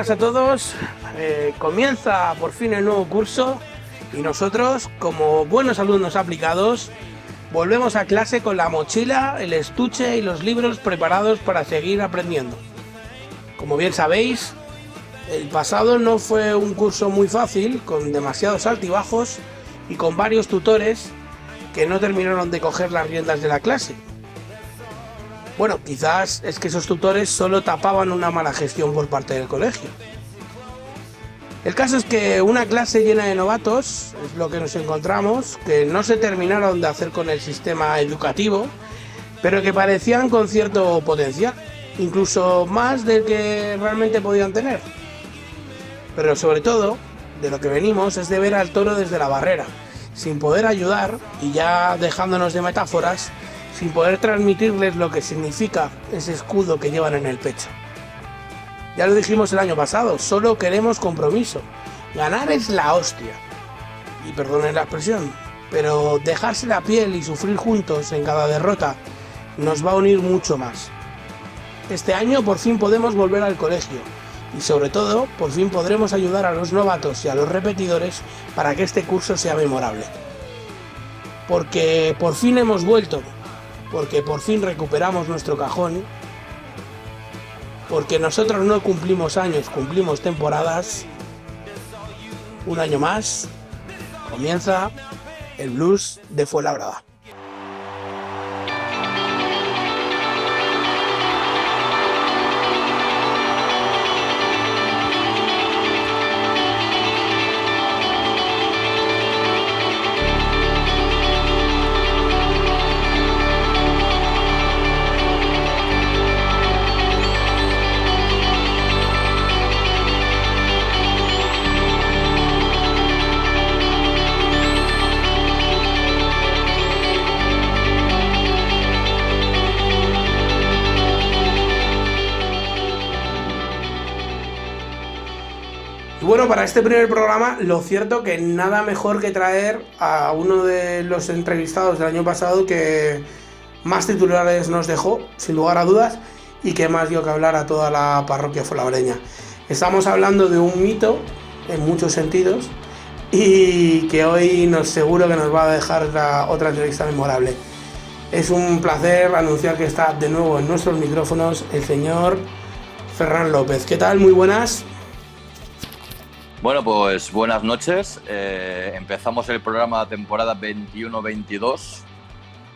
Buenas a todos. Eh, comienza por fin el nuevo curso y nosotros, como buenos alumnos aplicados, volvemos a clase con la mochila, el estuche y los libros preparados para seguir aprendiendo. Como bien sabéis, el pasado no fue un curso muy fácil, con demasiados altibajos y con varios tutores que no terminaron de coger las riendas de la clase. Bueno, quizás es que esos tutores solo tapaban una mala gestión por parte del colegio. El caso es que una clase llena de novatos es lo que nos encontramos, que no se terminaron de hacer con el sistema educativo, pero que parecían con cierto potencial, incluso más del que realmente podían tener. Pero sobre todo, de lo que venimos es de ver al toro desde la barrera, sin poder ayudar y ya dejándonos de metáforas, sin poder transmitirles lo que significa ese escudo que llevan en el pecho. Ya lo dijimos el año pasado, solo queremos compromiso. Ganar es la hostia. Y perdonen la expresión, pero dejarse la piel y sufrir juntos en cada derrota nos va a unir mucho más. Este año por fin podemos volver al colegio y sobre todo por fin podremos ayudar a los novatos y a los repetidores para que este curso sea memorable. Porque por fin hemos vuelto porque por fin recuperamos nuestro cajón, porque nosotros no cumplimos años, cumplimos temporadas. Un año más comienza el blues de Fuenlabrada. Bueno, para este primer programa, lo cierto que nada mejor que traer a uno de los entrevistados del año pasado que más titulares nos dejó, sin lugar a dudas, y que más dio que hablar a toda la parroquia folabreña. Estamos hablando de un mito, en muchos sentidos, y que hoy nos seguro que nos va a dejar otra entrevista memorable. Es un placer anunciar que está de nuevo en nuestros micrófonos el señor Ferran López. ¿Qué tal? Muy buenas. Bueno, pues buenas noches. Eh, empezamos el programa temporada 21-22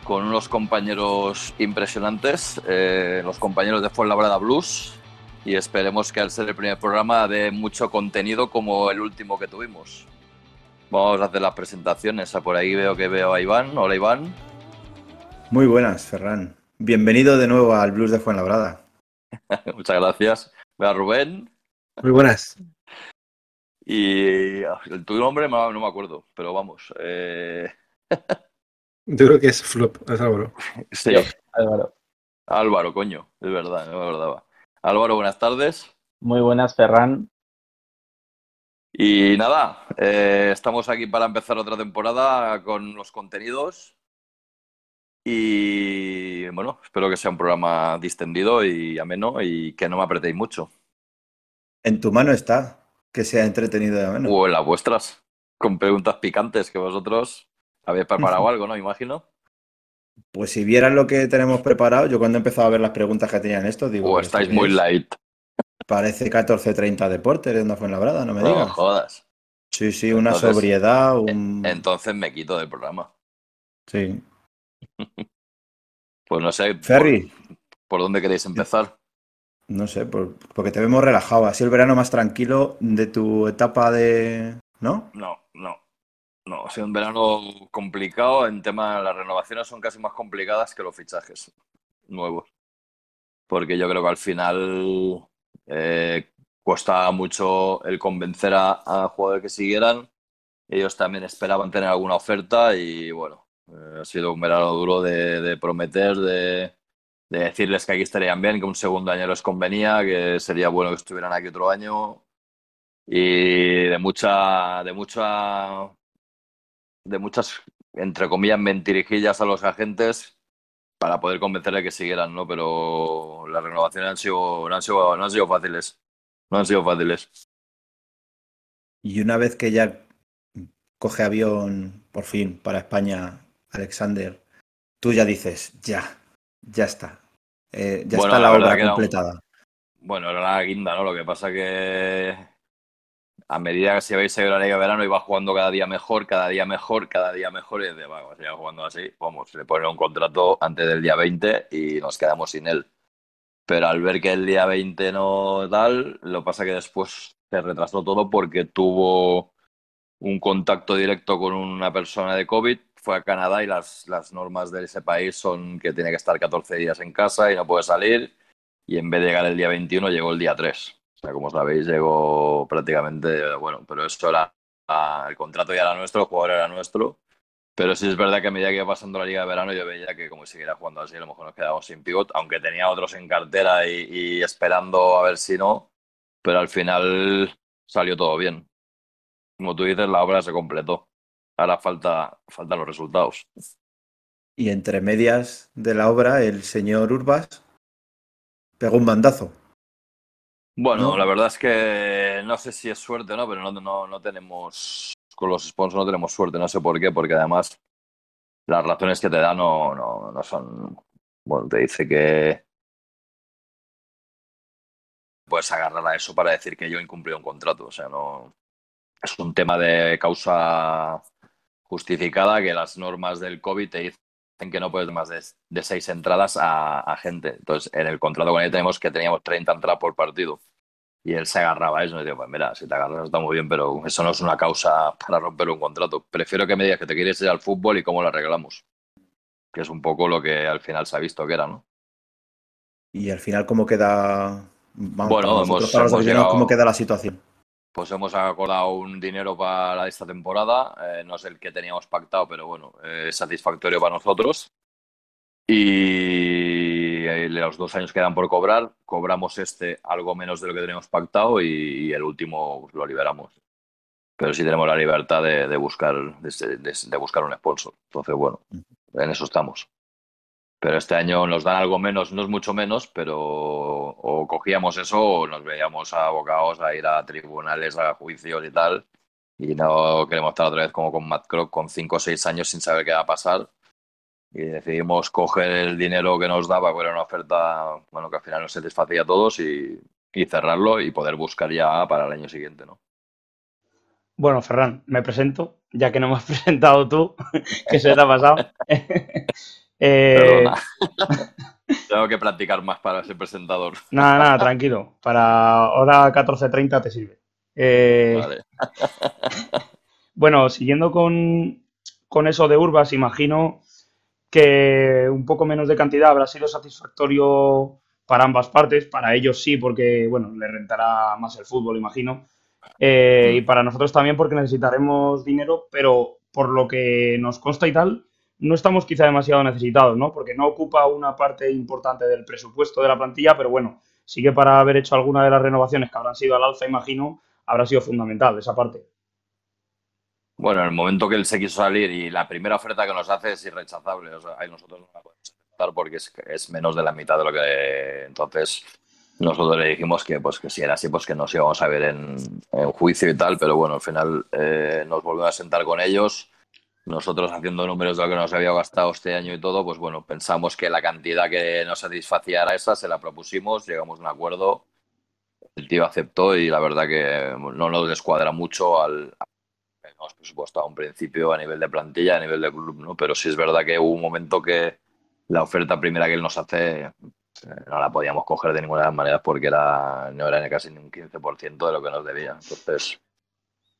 con unos compañeros impresionantes, eh, los compañeros de Fuenlabrada Blues, y esperemos que al ser el primer programa dé mucho contenido como el último que tuvimos. Vamos a hacer las presentaciones. Por ahí veo que veo a Iván. Hola Iván. Muy buenas, Ferran. Bienvenido de nuevo al Blues de Fuenlabrada. Muchas gracias. Veo a Rubén. Muy buenas. Y ah, tu nombre no me acuerdo, pero vamos. Eh... Yo creo que es Flop, es Álvaro. Sí, Álvaro. Álvaro, coño, es verdad, no me acordaba. Álvaro, buenas tardes. Muy buenas, Ferran. Y nada, eh, estamos aquí para empezar otra temporada con los contenidos. Y bueno, espero que sea un programa distendido y ameno y que no me apretéis mucho. En tu mano está que sea entretenido de menos. O las vuestras, con preguntas picantes que vosotros habéis preparado algo, ¿no? Imagino. Pues si vieran lo que tenemos preparado, yo cuando he empezado a ver las preguntas que tenían esto, digo. O estáis muy light. Parece 14.30 deportes de una Fuenlabrada, no me digas. No jodas. Sí, sí, una sobriedad. Un... Entonces me quito del programa. Sí. pues no sé. Ferry. ¿Por, dónde queréis empezar? No sé, porque te vemos relajado. Así el verano más tranquilo de tu etapa de. ¿No? No, no. No, ha sido un verano complicado. En tema, las renovaciones son casi más complicadas que los fichajes nuevos. Porque yo creo que al final eh, cuesta mucho el convencer a, a, jugadores que siguieran. Ellos también esperaban tener alguna oferta y bueno, eh, ha sido un verano duro de prometer, de, de decirles que aquí estarían bien, que un segundo año les convenía, que sería bueno que estuvieran aquí otro año y de mucha, de mucha, de muchas, entre comillas, mentirijillas a los agentes para poder convencerles que siguieran, ¿no? Pero las renovaciones han sido, no han sido, no han sido fáciles. No han sido fáciles. Y una vez que ya coge avión, por fin, para España, Alexander, tú ya dices, ya, ya está. Eh, ya Bueno, está la la, obra un- completada. Bueno, era la guinda, ¿no? Lo que pasa que a medida que se veis seguir la Liga de Verano iba jugando cada día mejor, cada día mejor, cada día mejor y desde, va, seguía jugando así, vamos, le ponen un contrato antes del día 20 y nos quedamos sin él. Pero al ver que el día 20 no tal, lo pasa que después se retrasó todo porque tuvo un contacto directo con una persona de COVID, fue a Canadá y las, las normas de ese país son que tiene que estar 14 días en casa y no puede salir y en vez de llegar el día 21 llegó el día 3. O sea, como sabéis, llegó prácticamente, bueno, pero eso era, el contrato ya era nuestro, el jugador era nuestro, pero sí es verdad que a medida que iba pasando la liga de verano yo veía que como siguiera jugando así, a lo mejor nos quedábamos sin pivot, aunque tenía otros en cartera y, y esperando a ver si no, pero al final salió todo bien. Como tú dices, la obra se completó. Ahora falta, faltan los resultados. Y entre medias de la obra, el señor Urbas pegó un bandazo. Bueno, ¿No? la verdad es que no sé si es suerte o no, pero no, no, no tenemos, con los sponsors no tenemos suerte, no sé por qué, porque además las razones que te da no, no, no son, bueno, te dice que puedes agarrar a eso para decir que yo incumplí un contrato, o sea, no, es un tema de causa justificada que las normas del COVID te dicen que no puedes más de, de seis entradas a, a gente. Entonces, en el contrato con él tenemos que teníamos 30 entradas por partido. Y él se agarraba a eso. Y digo, pues mira, si te agarras está muy bien, pero eso no es una causa para romper un contrato. Prefiero que me digas que te quieres ir al fútbol y cómo lo arreglamos. Que es un poco lo que al final se ha visto que era, ¿no? Y al final, ¿cómo queda? Vamos, Bueno, para nosotros, hemos- para los hemos aficionados, llegado- ¿cómo queda la situación? Pues hemos acordado un dinero para esta temporada. eh, no es el que teníamos pactado, pero bueno, eh, es satisfactorio para nosotros. Y eh, los dos años quedan por cobrar. Cobramos este algo menos de lo que teníamos pactado y, y el último pues, lo liberamos. Pero sí tenemos la libertad de, de buscar, de, de- de buscar un sponsor. Entonces, bueno, en eso estamos. Pero este año nos dan algo menos, no es mucho menos, pero o cogíamos eso o nos veíamos abocados a ir a tribunales, a juicios y tal. Y no queremos estar otra vez como con Matt Croc con 5 o 6 años sin saber qué va a pasar. Y decidimos coger el dinero que nos daba, que era una oferta bueno, que al final nos satisfacía a todos y, y cerrarlo y poder buscar ya para el año siguiente, ¿no? Bueno, Ferran, me presento, ya que no me has presentado tú, que se te ha pasado. Eh. Tengo que practicar más para ser presentador. nada, nada, tranquilo. Para hora 14.30 te sirve. Eh, Vale. Bueno, siguiendo con, con eso de Urbas, imagino que un poco menos de cantidad habrá sido satisfactorio para ambas partes. Para ellos sí, porque bueno, les rentará más el fútbol, imagino. Eh, y para nosotros también porque necesitaremos dinero, pero por lo que nos consta y tal, no estamos quizá demasiado necesitados, ¿no? Porque no ocupa una parte importante del presupuesto de la plantilla, pero bueno, sí que para haber hecho alguna de las renovaciones que habrán sido al alza, imagino, habrá sido fundamental esa parte. Bueno, en el momento que él se quiso salir y la primera oferta que nos hace es irrechazable, o sea, ahí nosotros no la podemos aceptar porque es, menos de la mitad de lo que. Entonces, nosotros le dijimos que, pues, que si era así, pues que nos íbamos a ver en, juicio y tal, pero bueno, al final eh, nos volvimos a sentar con ellos. Nosotros haciendo números de lo que nos había gastado este año y todo, pues bueno, pensamos que la cantidad que nos satisfacía era esa, se la propusimos, llegamos a un acuerdo, el tío aceptó y la verdad que no nos descuadra mucho al, hemos presupuestado a un principio a nivel de plantilla, a nivel de club, ¿no? Pero sí es verdad que hubo un momento que la oferta primera que él nos hace eh, no la podíamos coger de ninguna de las maneras porque era, no era casi ni un 15% de lo que nos debía. Entonces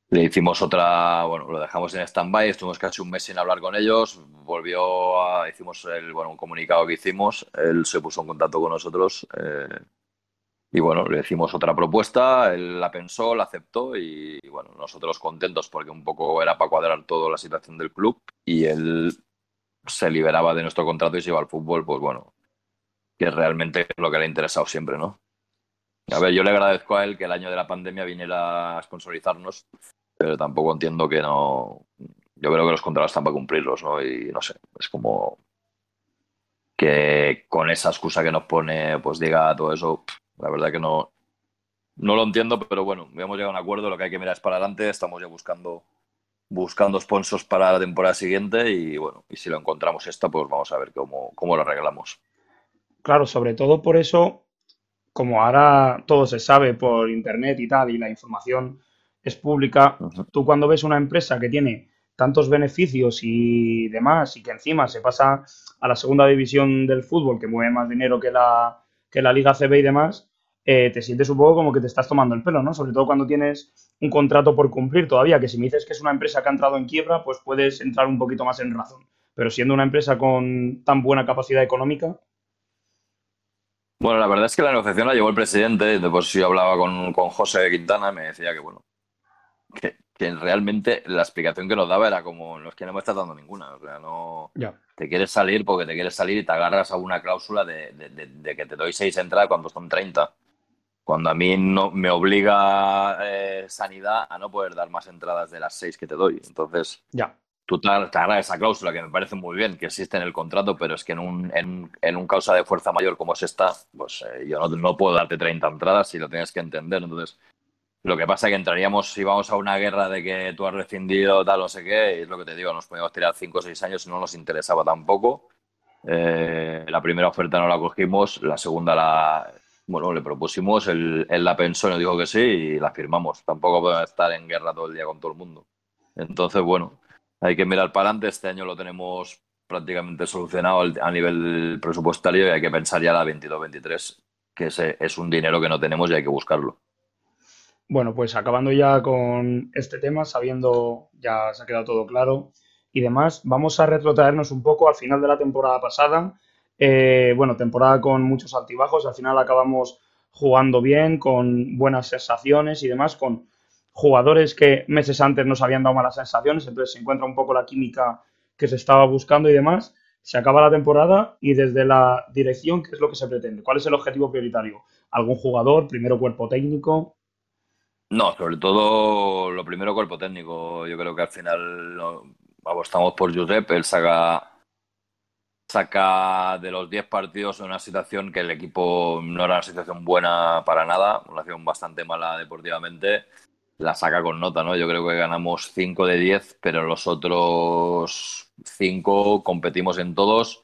le hicimos otra, bueno, lo dejamos en stand-by, estuvimos casi un mes sin hablar con ellos, volvió a, hicimos el, bueno, un comunicado que hicimos, él se puso en contacto con nosotros eh, y bueno, le hicimos otra propuesta, él la pensó, la aceptó y, bueno, nosotros contentos porque un poco era para cuadrar toda la situación del club y él se liberaba de nuestro contrato y se iba al fútbol, pues bueno, que realmente es lo que le ha interesado siempre, ¿no? A ver, yo le agradezco a él que el año de la pandemia viniera a sponsorizarnos, pero tampoco entiendo que no... Yo creo que los contratos están para cumplirlos, ¿no? Y no sé, es como que con esa excusa que nos pone, pues diga todo eso, la verdad que no, No lo entiendo, pero bueno, hemos llegado a un acuerdo, lo que hay que mirar es para adelante, estamos ya buscando buscando sponsors para la temporada siguiente y bueno, y si lo encontramos esta, pues vamos a ver cómo, cómo lo arreglamos. Claro, sobre todo por eso, como ahora todo se sabe por internet y tal, y la información es pública, tú cuando ves una empresa que tiene tantos beneficios y demás, y que encima se pasa a la segunda división del fútbol, que mueve más dinero que la, que la Liga CB y demás, eh, te sientes un poco como que te estás tomando el pelo, ¿no? Sobre todo cuando tienes un contrato por cumplir todavía, que si me dices que es una empresa que ha entrado en quiebra, pues puedes entrar un poquito más en razón. Pero siendo una empresa con tan buena capacidad económica, Bueno, la verdad es que la negociación la llevó el presidente, después yo hablaba con, con José Quintana y me decía que bueno, que, que realmente la explicación que nos daba era como, no es que no me estás dando ninguna, o sea, no, ya. te quieres salir porque te quieres salir y te agarras a una cláusula de, de- de- de que te doy seis entradas cuando son 30. Cuando a mí no me obliga eh, Sanidad a no poder dar más entradas de las seis que te doy. Entonces, Ya. Tú te, te agarras esa cláusula que me parece muy bien que existe en el contrato, pero es que en un, en, un causa de fuerza mayor como es esta, pues eh, yo no, puedo darte 30 entradas si lo tienes que entender. Entonces, lo que pasa es que entraríamos, si vamos a una guerra de que tú has rescindido, tal, no sé qué, y es lo que te digo, nos podíamos tirar 5 o 6 años y no nos interesaba tampoco. Eh, la primera oferta no la cogimos, la segunda la, bueno, le propusimos, él, él la pensó nos dijo que sí y la firmamos. Tampoco podemos estar en guerra todo el día con todo el mundo. Entonces, bueno, hay que mirar para adelante. Este año lo tenemos prácticamente solucionado a nivel presupuestario y hay que pensar ya la 22-23, que ese es un dinero que no tenemos y hay que buscarlo. Bueno, pues acabando ya con este tema, sabiendo ya se ha quedado todo claro y demás, vamos a retrotraernos un poco al final de la temporada pasada. Eh, bueno, temporada con muchos altibajos, al final acabamos jugando bien, con buenas sensaciones y demás, con jugadores que meses antes nos habían dado malas sensaciones, entonces se encuentra un poco la química que se estaba buscando y demás. Se acaba la temporada y desde la dirección, ¿qué es lo que se pretende? ¿Cuál es el objetivo prioritario? ¿Algún jugador? ¿Primero cuerpo técnico? No, sobre todo lo primero cuerpo técnico. Yo creo que al final apostamos por Josep, él saca, saca de los 10 partidos una situación que el equipo no era una situación buena para nada, una situación bastante mala deportivamente, la saca con nota, ¿no? Yo creo que ganamos 5 de 10, pero los otros 5 competimos en todos.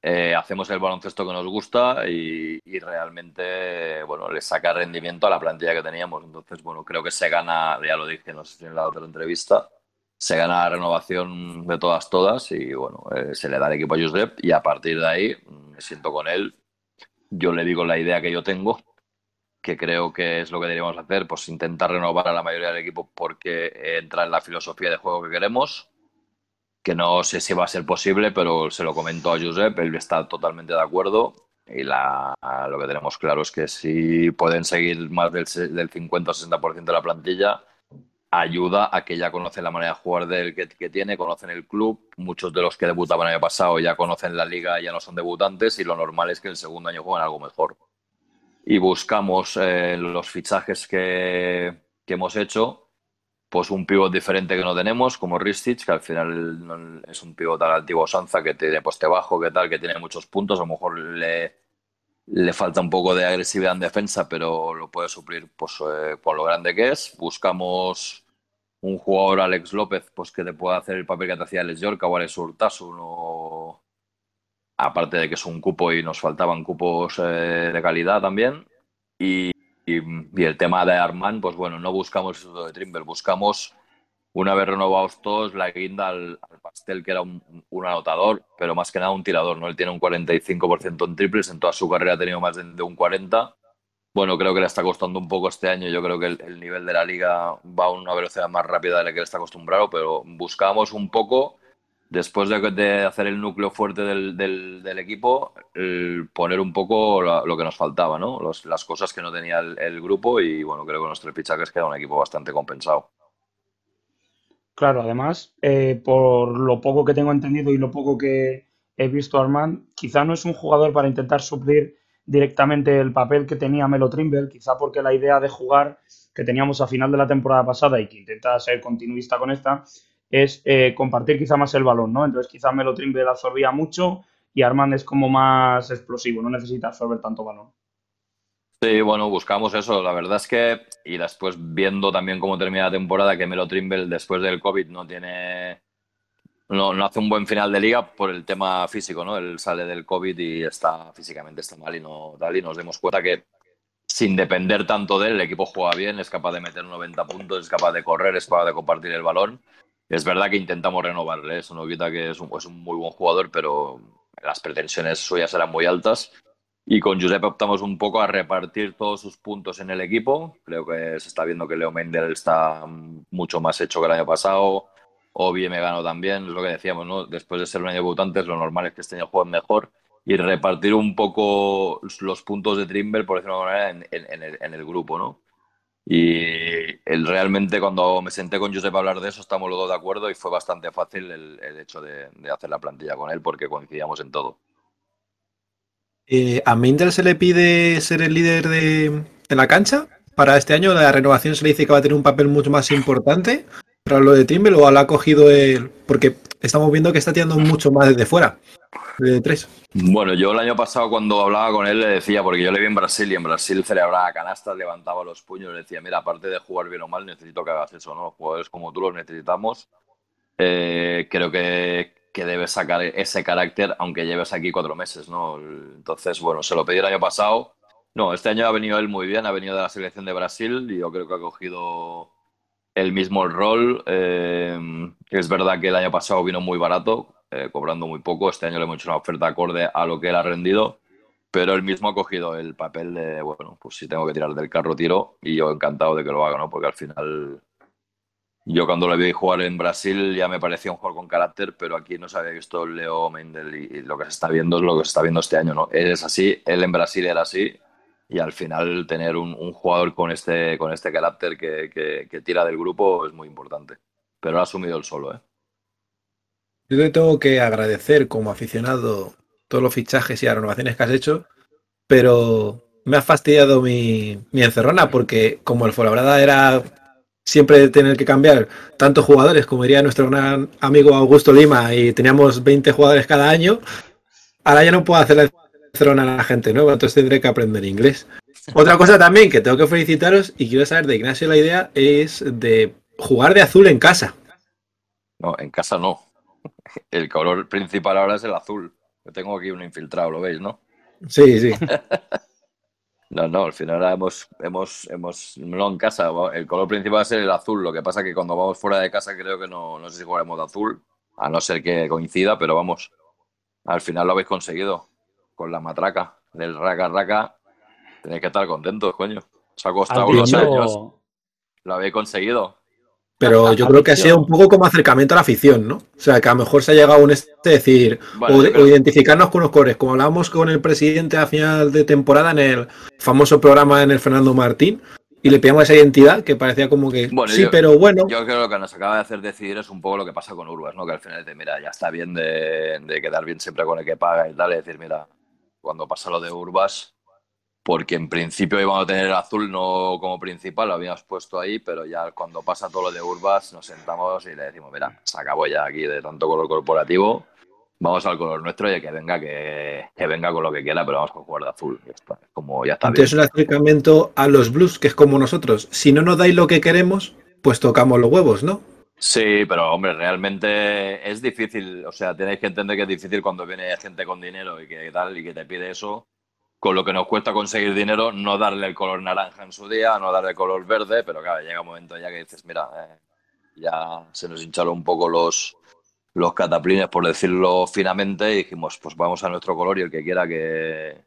Eh, hacemos el baloncesto que nos gusta y, realmente, bueno, le saca rendimiento a la plantilla que teníamos. Entonces, bueno, creo que se gana, ya lo dije, no sé si en la otra entrevista, se gana la renovación de todas, todas y bueno, eh, se le da el equipo a Josep y a partir de ahí mm, me siento con él. Yo le digo la idea que yo tengo, que creo que es lo que deberíamos hacer, pues intentar renovar a la mayoría del equipo porque entra en la filosofía de juego que queremos que no sé si va a ser posible, pero se lo comentó a Josep, él está totalmente de acuerdo y la, lo que tenemos claro es que si pueden seguir más del, del 50 o 60% de la plantilla, ayuda a que ya conocen la manera de jugar del que, que tiene, conocen el club, muchos de los que debutaban el año pasado ya conocen la liga, ya no son debutantes y lo normal es que el segundo año jueguen algo mejor. Y buscamos eh, los fichajes que, que hemos hecho, pues un pivot diferente que no tenemos, como Ristich, que al final es un pivot a la antigua usanza que tiene poste bajo, que tal, que tiene muchos puntos, a lo mejor le, le falta un poco de agresividad en defensa, pero lo puede suplir pues, eh, por lo grande que es. Buscamos un jugador, Alex López, pues que te pueda hacer el papel que te hacía Alex York o Alex Urtasun, o... aparte de que es un cupo y nos faltaban cupos eh, de calidad también. Y, el tema de Armand, pues bueno, no buscamos sustituto de Trimble, buscamos, una vez renovados todos, la guinda al, pastel, que era un, anotador, pero más que nada un tirador, ¿no? Él tiene un 45% en triples, en toda su carrera ha tenido más de, un 40%. Bueno, creo que le está costando un poco este año. Yo creo que el, el nivel de la liga va a una velocidad más rápida de la que él está acostumbrado, pero buscábamos un poco, después de, hacer el núcleo fuerte del, del- equipo, poner un poco lo que nos faltaba, ¿no? Los- las cosas que no tenía el, grupo y bueno, creo que con nuestros fichajes queda un equipo bastante compensado. Claro, además, eh, por lo poco que tengo entendido y lo poco que he visto a Armand, quizá no es un jugador para intentar suplir directamente el papel que tenía Melo Trimble, quizá porque la idea de jugar que teníamos a final de la temporada pasada y que intenta ser continuista con esta, es eh, compartir quizá más el balón, ¿no? Entonces quizá Melo Trimble absorbía mucho y Armand es como más explosivo, no necesita absorber tanto balón. Sí, bueno, buscamos eso. La verdad es que, y después viendo también cómo termina la temporada, que Melo Trimble después del COVID no tiene, no, no hace un buen final de liga por el tema físico, ¿no? Él sale del COVID y está físicamente está mal y no tal, y nos demos cuenta que sin depender tanto de él, el equipo juega bien, es capaz de meter 90 puntos, es capaz de correr, es capaz de compartir el balón. Es verdad que intentamos renovarle, eso no quita que es un, muy buen jugador, pero las pretensiones suyas eran muy altas. Y con Giuseppe optamos un poco a repartir todos sus puntos en el equipo. Creo que se está viendo que Leo Mendel está mucho más hecho que el año pasado. Obi me ganó también, es lo que decíamos, ¿no? Después de ser un año lo normal es que este año jueguen mejor y repartir un poco los puntos de Trimble, por decirlo de alguna manera, en, el, en el, grupo, ¿no? Y realmente cuando me senté con Josep a hablar de eso, estamos los dos de acuerdo y fue bastante fácil el, hecho de, hacer la plantilla con él porque coincidíamos en todo. Eh, ¿A Mindel se le pide ser el líder de, la cancha? Para este año la renovación se le dice que va a tener un papel mucho más importante. Pero lo de Trimble o lo ha cogido él, porque estamos viendo que está tirando mucho más desde fuera, Bueno, yo el año pasado cuando hablaba con él le decía, porque yo le vi en Brasil y en Brasil celebraba canastas, levantaba los puños, le decía, mira, aparte de jugar bien o mal, necesito que hagas eso, ¿no? Jugadores como tú los necesitamos. Eh, creo que, que debes sacar ese carácter, aunque lleves aquí cuatro meses, ¿no? Entonces, bueno, se lo pedí el año pasado. No, este año ha venido él muy bien, ha venido de la selección de Brasil y yo creo que ha cogido el mismo rol. Eh, es verdad que el año pasado vino muy barato, eh, cobrando muy poco. Este año le hemos hecho una oferta acorde a lo que él ha rendido, pero él mismo ha cogido el papel de, bueno, pues si tengo que tirar del carro, tiro. Y yo encantado de que lo haga, ¿no? Porque al final, yo cuando le vi jugar en Brasil ya me parecía un jugador con carácter, pero aquí no se había visto Leo Mendel y lo que se está viendo es lo que se está viendo este año, ¿no? Él es así, él en Brasil era así y al final tener un, un, jugador con este, con este carácter que, que, que, tira del grupo es muy importante. Pero lo ha asumido él solo. ¿eh? Yo te tengo que agradecer como aficionado todos los fichajes y las renovaciones que has hecho, pero me ha fastidiado mi, mi encerrona porque como el Fuenlabrada era siempre tener que cambiar tantos jugadores, como diría nuestro gran amigo Augusto Lima, y teníamos 20 jugadores cada año, ahora ya no puedo hacer la a la gente nueva, entonces tendré que aprender inglés. Otra cosa también que tengo que felicitaros y quiero saber de Ignacio la idea es de jugar de azul en casa. No, en casa no. El color principal ahora es el azul. Yo tengo aquí un infiltrado, ¿lo veis, no? Sí, sí. no, no, al final hemos, hemos, hemos, no en casa, el color principal es el azul. Lo que pasa que cuando vamos fuera de casa creo que no, no sé si jugaremos de azul, a no ser que coincida, pero vamos, al final lo habéis conseguido con la matraca del raca raca, tenéis que estar contentos, coño. Os ha costado unos años. Lo habéis conseguido. Pero yo creo que ha sido un poco como acercamiento a la afición, ¿no? O sea, que a lo mejor se ha llegado a un este decir, vale, o, creo... o, identificarnos con los colores, como hablábamos con el presidente a final de temporada en el famoso programa en el Fernando Martín, y le pillamos esa identidad que parecía como que bueno, sí, yo, pero bueno. Yo creo que lo que nos acaba de hacer decidir es un poco lo que pasa con Urbas, ¿no? Que al final dice, mira, ya está bien de, de quedar bien siempre con el que paga y tal, y decir, mira, cuando pasa lo de Urbas, porque en principio íbamos a tener el azul no como principal, lo habíamos puesto ahí, pero ya cuando pasa todo lo de Urbas nos sentamos y le decimos, mira, se acabó ya aquí de tanto color corporativo, vamos al color nuestro y que venga que, que venga con lo que quiera, pero vamos con jugar de azul. Ya está, como ya está Entonces bien. un acercamiento a los blues, que es como nosotros. Si no nos dais lo que queremos, pues tocamos los huevos, ¿no? Sí, pero hombre, realmente es difícil, o sea, tenéis que entender que es difícil cuando viene gente con dinero y que tal y que te pide eso, con lo que nos cuesta conseguir dinero, no darle el color naranja en su día, no darle el color verde, pero claro, llega un momento ya que dices, mira, eh, ya se nos hincharon un poco los, los cataplines, por decirlo finamente, y dijimos, pues vamos a nuestro color y el que quiera que,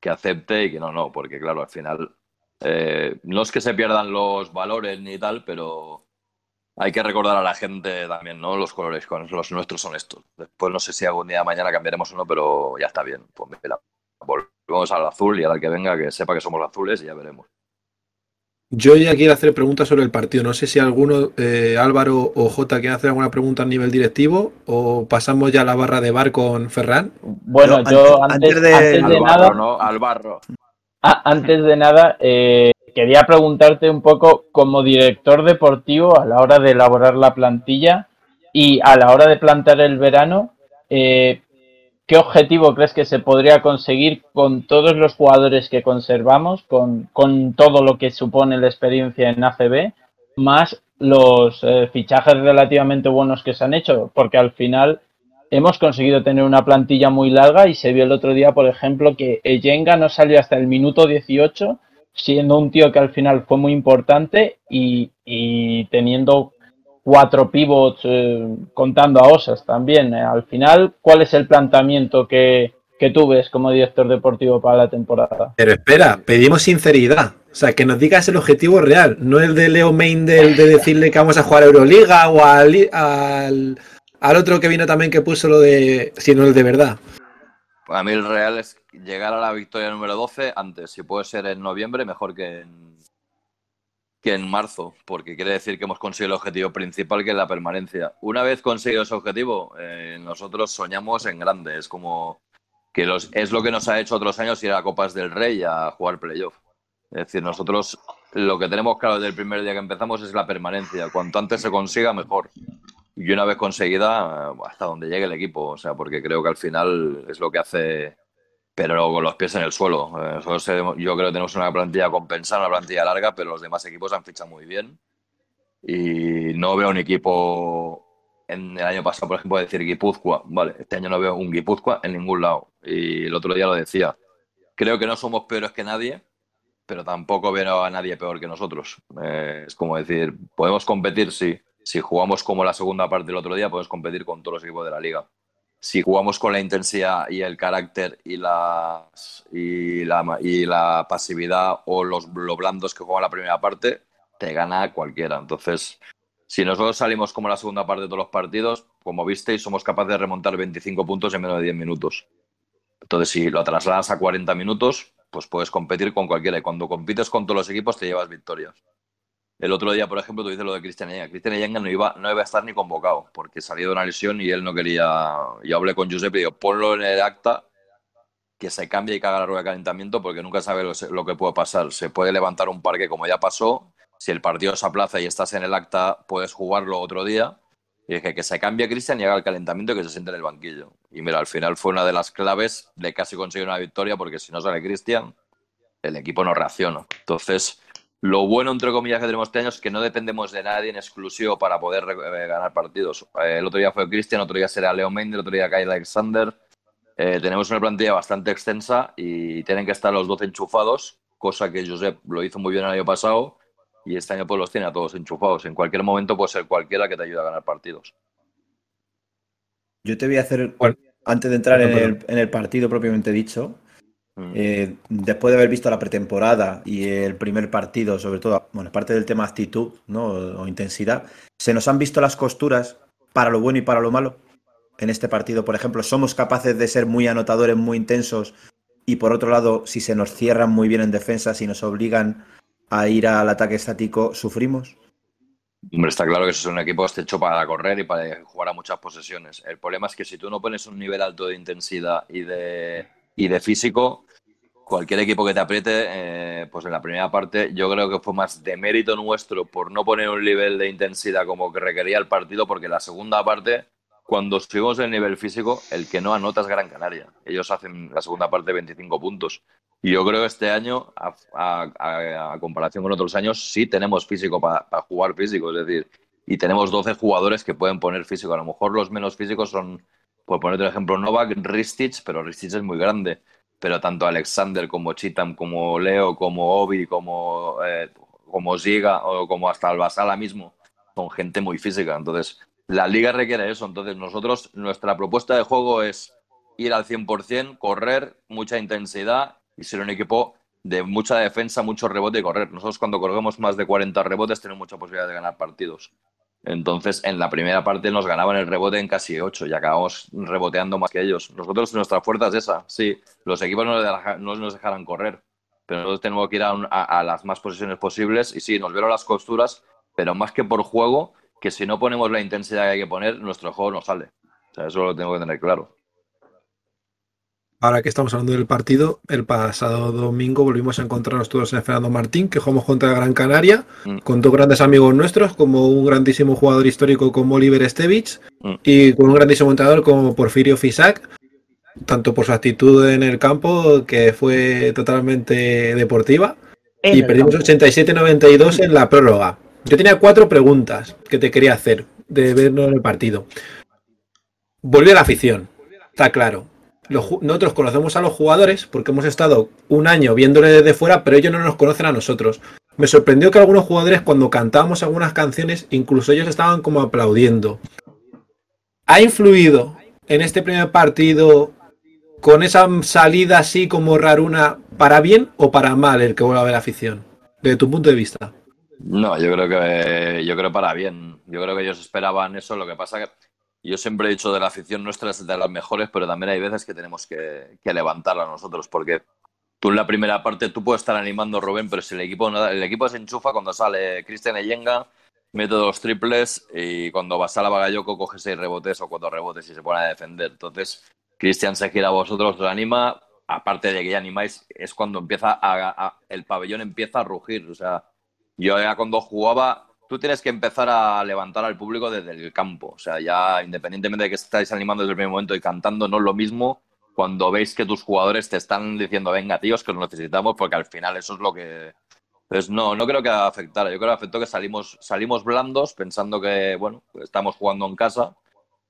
que acepte y que no, no, porque claro, al final eh, no es que se pierdan los valores ni tal, pero hay que recordar a la gente también, ¿no? Los colores, los nuestros son estos. Después no sé si algún día mañana cambiaremos uno, pero ya está bien. Pues mira, volvemos al azul y ahora el que venga que sepa que somos azules y ya veremos. Yo ya quiero hacer preguntas sobre el partido. No sé si alguno, eh, Álvaro o Jota, quiere hacer alguna pregunta a nivel directivo o pasamos ya a la barra de bar con Ferran. Bueno, yo antes, antes de, antes de al nada, barro, ¿no? Al barro. Ah, antes de nada, eh, quería preguntarte un poco como director deportivo a la hora de elaborar la plantilla y a la hora de plantar el verano, eh, ¿qué objetivo crees que se podría conseguir con todos los jugadores que conservamos, con, todo lo que supone la experiencia en ACB, más los eh, fichajes relativamente buenos que se han hecho? Porque al final hemos conseguido tener una plantilla muy larga y se vio el otro día, por ejemplo, que Eyenga no salió hasta el minuto 18, siendo un tío que al final fue muy importante y teniendo cuatro pivots eh, contando a Osas también. Eh. Al final, ¿cuál es el planteamiento que, que tú ves como director deportivo para la temporada? Pero espera, pedimos sinceridad. O sea, que nos digas el objetivo real, no el de Leo Meindel de decirle que vamos a jugar a Euroliga o al, al, al otro que vino también que puso lo de, sino el de verdad. Para mí el real es llegar a la victoria número 12 antes. Si puede ser en noviembre, mejor que en, que en marzo, porque quiere decir que hemos conseguido el objetivo principal, que es la permanencia. Una vez conseguido ese objetivo, eh, nosotros soñamos en grande. Es como que los, es lo que nos ha hecho otros años ir a Copas del Rey a jugar playoff. Es decir, nosotros lo que tenemos claro desde el primer día que empezamos es la permanencia. Cuanto antes se consiga, mejor. Y una vez conseguida, hasta donde llegue el equipo. O sea, porque creo que al final es lo que hace pero con los pies en el suelo. Eh, yo creo que tenemos una plantilla compensada, una plantilla larga, pero los demás equipos han fichado muy bien. Y no veo un equipo en el año pasado, por ejemplo, decir Guipúzcoa. Vale, este año no veo un Guipúzcoa en ningún lado. Y el otro día lo decía. Creo que no somos peores que nadie, pero tampoco veo a nadie peor que nosotros. Eh, es como decir, podemos competir, sí. Si jugamos como la segunda parte del otro día, podemos competir con todos los equipos de la liga si jugamos con la intensidad y el carácter y, las, y, la, y la pasividad o los, los blandos que juegan la primera parte, te gana cualquiera. Entonces, si nosotros salimos como la segunda parte de todos los partidos, como visteis, somos capaces de remontar 25 puntos en menos de 10 minutos. Entonces, si lo trasladas a 40 minutos, pues puedes competir con cualquiera. Y cuando compites con todos los equipos, te llevas victorias. El otro día, por ejemplo, tú dices lo de Cristian Yenga. Cristian no iba, no iba a estar ni convocado porque salió de una lesión y él no quería. Yo hablé con Giuseppe y digo, ponlo en el acta que se cambie y que haga la rueda de calentamiento porque nunca sabe lo, que puede pasar. Se puede levantar un parque como ya pasó. Si el partido se aplaza y estás en el acta, puedes jugarlo otro día. Y dije que se cambie Cristian y haga el calentamiento y que se siente en el banquillo. Y mira, al final fue una de las claves de casi conseguir una victoria porque si no sale Cristian, el equipo no reacciona. Entonces lo bueno, entre comillas, que tenemos este año es que no dependemos de nadie en exclusivo para poder eh, ganar partidos. Eh, el otro día fue Cristian, otro día será Leo Mendes, el otro día Kyle Alexander. Eh, tenemos una plantilla bastante extensa y tienen que estar los 12 enchufados, cosa que Josep lo hizo muy bien el año pasado y este año pues los tiene a todos enchufados. En cualquier momento puede ser cualquiera que te ayude a ganar partidos. Yo te voy a hacer, antes de entrar en el partido propiamente dicho. Eh, después de haber visto la pretemporada y el primer partido, sobre todo, bueno, parte del tema actitud ¿no? o, intensidad, se nos han visto las costuras para lo bueno y para lo malo. En este partido, por ejemplo, somos capaces de ser muy anotadores, muy intensos, y por otro lado, si se nos cierran muy bien en defensa, si nos obligan a ir al ataque estático, ¿sufrimos? Hombre, está claro que es un equipo está hecho para correr y para jugar a muchas posesiones. El problema es que si tú no pones un nivel alto de intensidad y de, y de físico, cualquier equipo que te apriete, eh, pues en la primera parte yo creo que fue más de mérito nuestro por no poner un nivel de intensidad como que requería el partido, porque la segunda parte, cuando subimos el nivel físico, el que no anota es Gran Canaria. Ellos hacen la segunda parte 25 puntos. Y yo creo que este año, a, comparación con otros años, sí tenemos físico para jugar físico, es decir, y tenemos 12 jugadores que pueden poner físico. A lo mejor los menos físicos son por ponerte un ejemplo, Novak, Ristich, pero Ristich es muy grande. Pero tanto Alexander como Chitam, como Leo, como Obi, como, eh, como Ziga o como hasta Albasala mismo, son gente muy física. Entonces, la liga requiere eso. Entonces, nosotros, nuestra propuesta de juego es ir al 100%, correr, mucha intensidad y ser un equipo de mucha defensa, mucho rebote y correr. Nosotros cuando corremos más de 40 rebotes tenemos mucha posibilidad de ganar partidos. Entonces, en la primera parte nos ganaban el rebote en casi 8 y acabamos reboteando más que ellos. Nosotros, nuestra fuerza es esa. Sí, los equipos no, nos dejarán correr, pero nosotros tenemos que ir a, las más posiciones posibles y sí, nos vieron las costuras, pero más que por juego, que si no ponemos la intensidad que hay que poner, nuestro juego no sale. O sea, eso lo tengo que tener claro ahora que estamos hablando del partido, el pasado domingo volvimos a encontrarnos todos en Fernando Martín, que jugamos contra Gran Canaria, mm. con dos grandes amigos nuestros, como un grandísimo jugador histórico como Oliver Stevich mm. y con un grandísimo entrenador como Porfirio Fisac. tanto por su actitud en el campo, que fue totalmente deportiva, En y perdimos campo. 87-92 en la prórroga. Yo tenía cuatro preguntas que te quería hacer de vernos en el partido. Volvió a la afición, está claro. Nosotros conocemos a los jugadores porque hemos estado un año viéndole desde fuera, pero ellos no nos conocen a nosotros. Me sorprendió que algunos jugadores cuando cantábamos algunas canciones, incluso ellos estaban como aplaudiendo. ¿Ha influido en este primer partido con esa salida así como raruna para bien o para mal el que vuelva a ver afición? Desde tu punto de vista. No, yo creo que yo creo para bien. Yo creo que ellos esperaban eso. Lo que pasa que yo siempre he dicho de la afición nuestra es de las mejores, pero también hay veces que tenemos que, levantarla nosotros, porque tú en la primera parte tú puedes estar animando a Rubén, pero si el equipo el equipo se enchufa cuando sale Cristian Eyenga, mete dos triples y cuando vas a la Bagayoko coge seis rebotes o cuatro rebotes y se pone a defender. Entonces, Cristian se gira a vosotros, os anima, aparte de que ya animáis, es cuando empieza a- el pabellón empieza a rugir. O sea, yo ya cuando jugaba, tú tienes que empezar a levantar al público desde el campo. O sea, ya independientemente de que estáis animando desde el primer momento y cantando, no es lo mismo cuando veis que tus jugadores te están diciendo, venga, tíos, que os necesitamos, porque al final eso es lo que... Entonces, no, no creo que afectara. Yo creo que afectó que salimos, salimos blandos pensando que, bueno, estamos jugando en casa,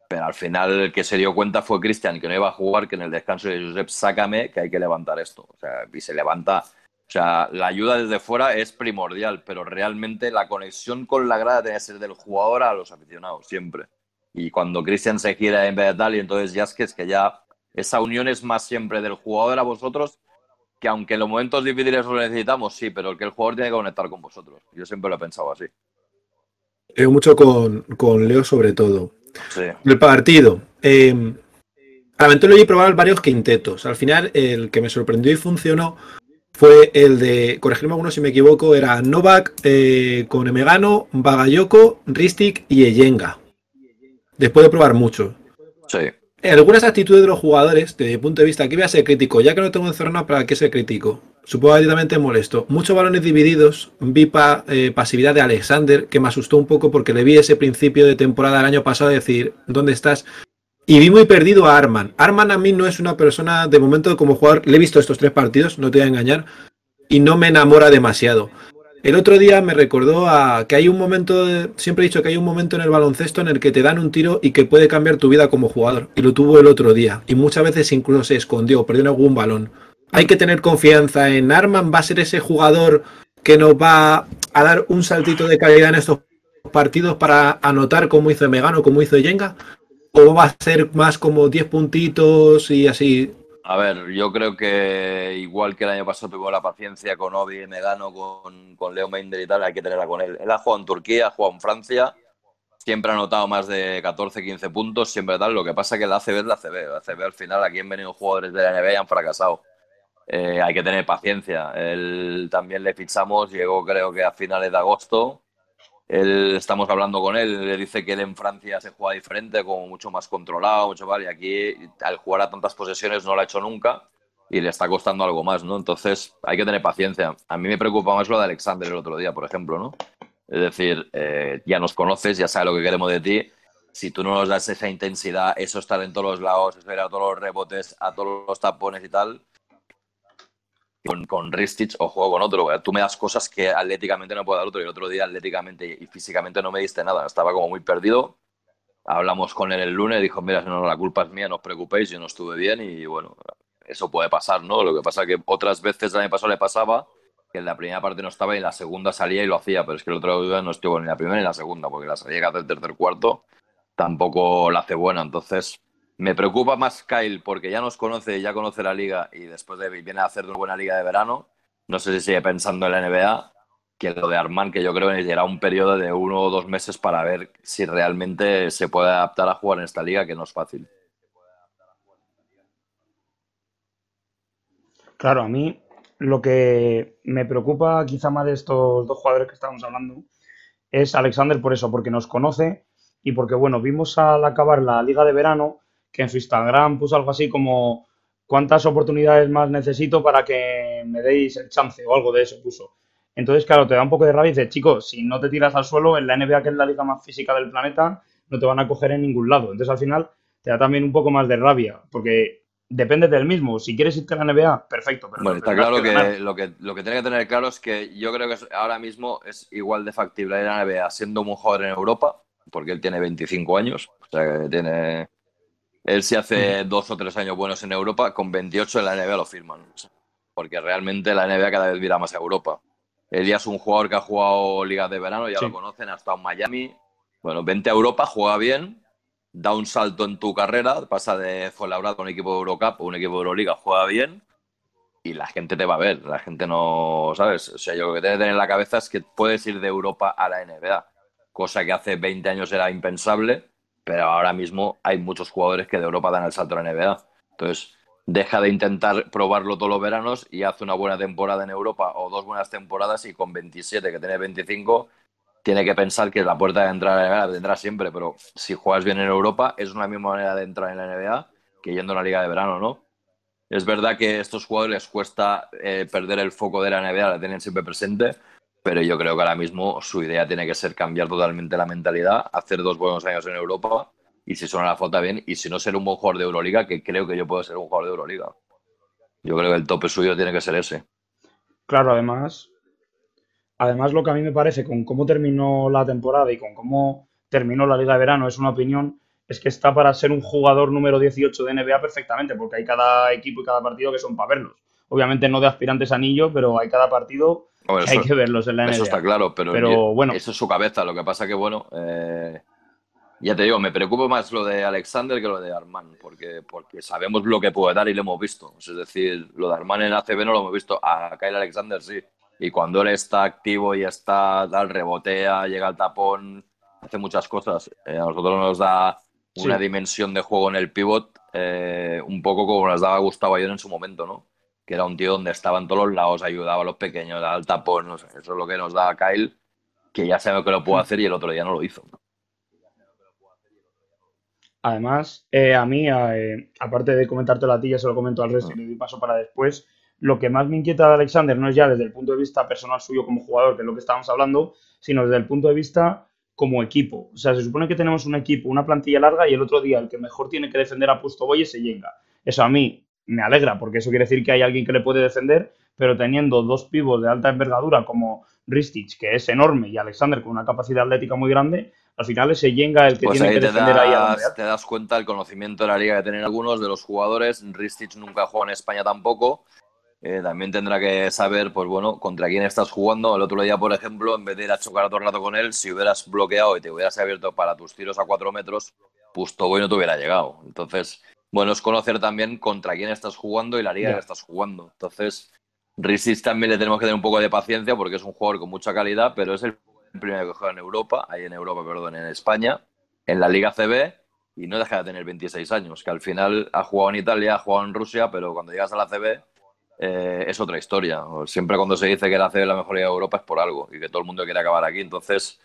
pero al final el que se dio cuenta fue Cristian, que no iba a jugar, que en el descanso de Josep, sácame, que hay que levantar esto. O sea, y se levanta. O sea, la ayuda desde fuera es primordial, pero realmente la conexión con la grada tiene que ser del jugador a los aficionados, siempre. Y cuando Cristian se gira en vez de tal, y entonces ya es que es que ya esa unión es más siempre del jugador a vosotros, que aunque en los momentos difíciles lo necesitamos, sí, pero que el jugador tiene que conectar con vosotros. Yo siempre lo he pensado así. Creo mucho con, con Leo sobre todo. Sí. El partido. Eh, Lamentablemente he probado varios quintetos. Al final, el que me sorprendió y funcionó fue el de, corregirme alguno si me equivoco, era Novak eh, con Emegano, Bagayoko, Ristic y Eyenga. Después de probar mucho. Sí. Algunas actitudes de los jugadores, desde mi punto de vista, aquí voy a ser crítico, ya que no tengo encerrona, ¿para qué ser crítico? Supongo que molesto. Muchos balones divididos, vi pa- eh, pasividad de Alexander, que me asustó un poco porque le vi ese principio de temporada del año pasado decir, ¿dónde estás? Y vi muy perdido a Arman. Arman a mí no es una persona, de momento como jugador, le he visto estos tres partidos, no te voy a engañar, y no me enamora demasiado. El otro día me recordó a que hay un momento, siempre he dicho que hay un momento en el baloncesto en el que te dan un tiro y que puede cambiar tu vida como jugador. Y lo tuvo el otro día. Y muchas veces incluso se escondió, perdió algún balón. Hay que tener confianza en Arman, va a ser ese jugador que nos va a dar un saltito de calidad en estos partidos para anotar como hizo Megano, como hizo Yenga. ¿O va a ser más como 10 puntitos y así? A ver, yo creo que igual que el año pasado tuvimos la paciencia con Obi, Megano, con, con Leo Meinder y tal, hay que tenerla con él. Él ha jugado en Turquía, ha jugado en Francia, siempre ha anotado más de 14, 15 puntos, siempre tal. Lo que pasa es que la ACB es la ACB. La ACB al final aquí han venido jugadores de la NBA y han fracasado. Eh, hay que tener paciencia. Él también le fichamos, llegó creo que a finales de agosto. Él, estamos hablando con él, le dice que él en Francia se juega diferente, como mucho más controlado, mucho más, y aquí al jugar a tantas posesiones no lo ha hecho nunca y le está costando algo más, ¿no? Entonces hay que tener paciencia. A mí me preocupa más lo de Alexander el otro día, por ejemplo, ¿no? Es decir, eh, ya nos conoces, ya sabes lo que queremos de ti. Si tú no nos das esa intensidad, eso estar en todos los lados, ir a todos los rebotes, a todos los tapones y tal, con, con Ristich o juego con otro. Tú me das cosas que atléticamente no puedo dar otro. Y el otro día atléticamente y físicamente no me diste nada. Estaba como muy perdido. Hablamos con él el lunes, dijo, mira, no, la culpa es mía, no os preocupéis, yo no estuve bien y bueno, eso puede pasar, ¿no? Lo que pasa que otras veces el año pasado le pasaba que en la primera parte no estaba y en la segunda salía y lo hacía, pero es que el otro día no estuvo ni en la primera ni en la segunda, porque la salida que hace el tercer cuarto tampoco la hace buena. Entonces, me preocupa más Kyle porque ya nos conoce, ya conoce la liga y después de, viene a hacer una buena liga de verano. No sé si sigue pensando en la NBA, que lo de Armand, que yo creo que necesitará un periodo de uno o dos meses para ver si realmente se puede adaptar a jugar en esta liga, que no es fácil. Claro, a mí lo que me preocupa quizá más de estos dos jugadores que estábamos hablando es Alexander por eso, porque nos conoce y porque, bueno, vimos al acabar la liga de verano que en su Instagram puso algo así como ¿cuántas oportunidades más necesito para que me deis el chance? O algo de eso puso. Entonces, claro, te da un poco de rabia y dices, chicos, si no te tiras al suelo, en la NBA, que es la liga más física del planeta, no te van a coger en ningún lado. Entonces, al final, te da también un poco más de rabia, porque depende del mismo. Si quieres irte a la NBA, perfecto. Pero bueno, está claro que, lo que lo que tiene que tener claro es que yo creo que ahora mismo es igual de factible ir a la NBA siendo un jugador en Europa, porque él tiene 25 años, o sea que tiene... Él si hace dos o tres años buenos en Europa, con 28 en la NBA lo firman. Porque realmente la NBA cada vez mira más a Europa. Él ya es un jugador que ha jugado ligas de verano, ya lo conocen, ha estado en Miami. Bueno, vente a Europa, juega bien, da un salto en tu carrera, pasa de Fuenlabrada a un equipo de Eurocup o un equipo de Euroliga, juega bien y la gente te va a ver, la gente no, ¿sabes? O sea, yo lo que tienes que tener en la cabeza es que puedes ir de Europa a la NBA, cosa que hace 20 años era impensable, pero ahora mismo hay muchos jugadores que de Europa dan el salto a la NBA. Entonces, deja de intentar probarlo todos los veranos y hace una buena temporada en Europa o dos buenas temporadas y con 27, que tiene 25, tiene que pensar que la puerta de entrada a la NBA la tendrá siempre, pero si juegas bien en Europa, es una misma manera de entrar en la NBA que yendo a la liga de verano, ¿no? Es verdad que a estos jugadores les cuesta eh, perder el foco de la NBA, la tienen siempre presente, pero yo creo que ahora mismo su idea tiene que ser cambiar totalmente la mentalidad, hacer dos buenos años en Europa y si suena la foto bien, y si no ser un buen jugador de Euroliga, que creo que yo puedo ser un jugador de Euroliga. Yo creo que el tope suyo tiene que ser ese. Claro, además, Además, lo que a mí me parece con cómo terminó la temporada y con cómo terminó la Liga de Verano, es una opinión, es que está para ser un jugador número 18 de NBA perfectamente, porque hay cada equipo y cada partido que son para verlos. Obviamente no de aspirantes anillo, pero hay cada partido hay que verlos en la NBA. Eso está claro, pero, bueno. eso es su cabeza. Lo que pasa que, bueno, eh, ya te digo, me preocupa más lo de Alexander que lo de Armand, porque, porque sabemos lo que puede dar y lo hemos visto. Es decir, lo de Armand en ACB no lo hemos visto, a Kyle Alexander sí. Y cuando él está activo y está, al rebotea, llega al tapón, hace muchas cosas. Eh, a nosotros nos da una dimensión de juego en el pivot eh, un poco como nos daba Gustavo ayer en su momento, ¿no? Que era un tío donde estaba en todos los lados, ayudaba a los pequeños, al tapón, eso es lo que nos da Kyle, que ya sabe que lo puede hacer y el otro día no lo hizo. Además, eh, a mí, aparte de comentártelo a ti, ya se lo comento al resto y le doy paso para después lo que más me inquieta de Alexander no es ya desde el punto de vista personal suyo como jugador, que es lo que estábamos hablando, sino desde el punto de vista como equipo. O sea, se supone que tenemos un equipo, una plantilla larga y el otro día el que mejor tiene que defender a Pusto Boy es Yenga. Eso a mí me alegra porque eso quiere decir que hay alguien que le puede defender, pero teniendo dos pibos de alta envergadura como Ristich, que es enorme, y Alexander con una capacidad atlética muy grande, al final es Yenga el que pues tiene que defender ahí a Te das cuenta el conocimiento de la liga que tienen algunos de los jugadores. Ristich nunca jugó en España tampoco eh, también tendrá que saber, pues bueno, contra quién estás jugando. El otro día, por ejemplo, en vez de ir a chocar todo el rato con él, si hubieras bloqueado y te hubieras abierto para tus tiros a cuatro metros, pues todo no te hubiera llegado. Entonces, bueno, es conocer también contra quién estás jugando y la liga que estás jugando. Entonces, Risis también le tenemos que tener un poco de paciencia porque es un jugador con mucha calidad, pero es el primero que juega en Europa, ahí en Europa, perdón, en España, en la Liga CB y no deja de tener 26 años, que al final ha jugado en Italia, ha jugado en Rusia, pero cuando llegas a la CB eh, es otra historia. Siempre cuando se dice que la CB la mejor liga de Europa es por algo y que todo el mundo quiere acabar aquí. Entonces,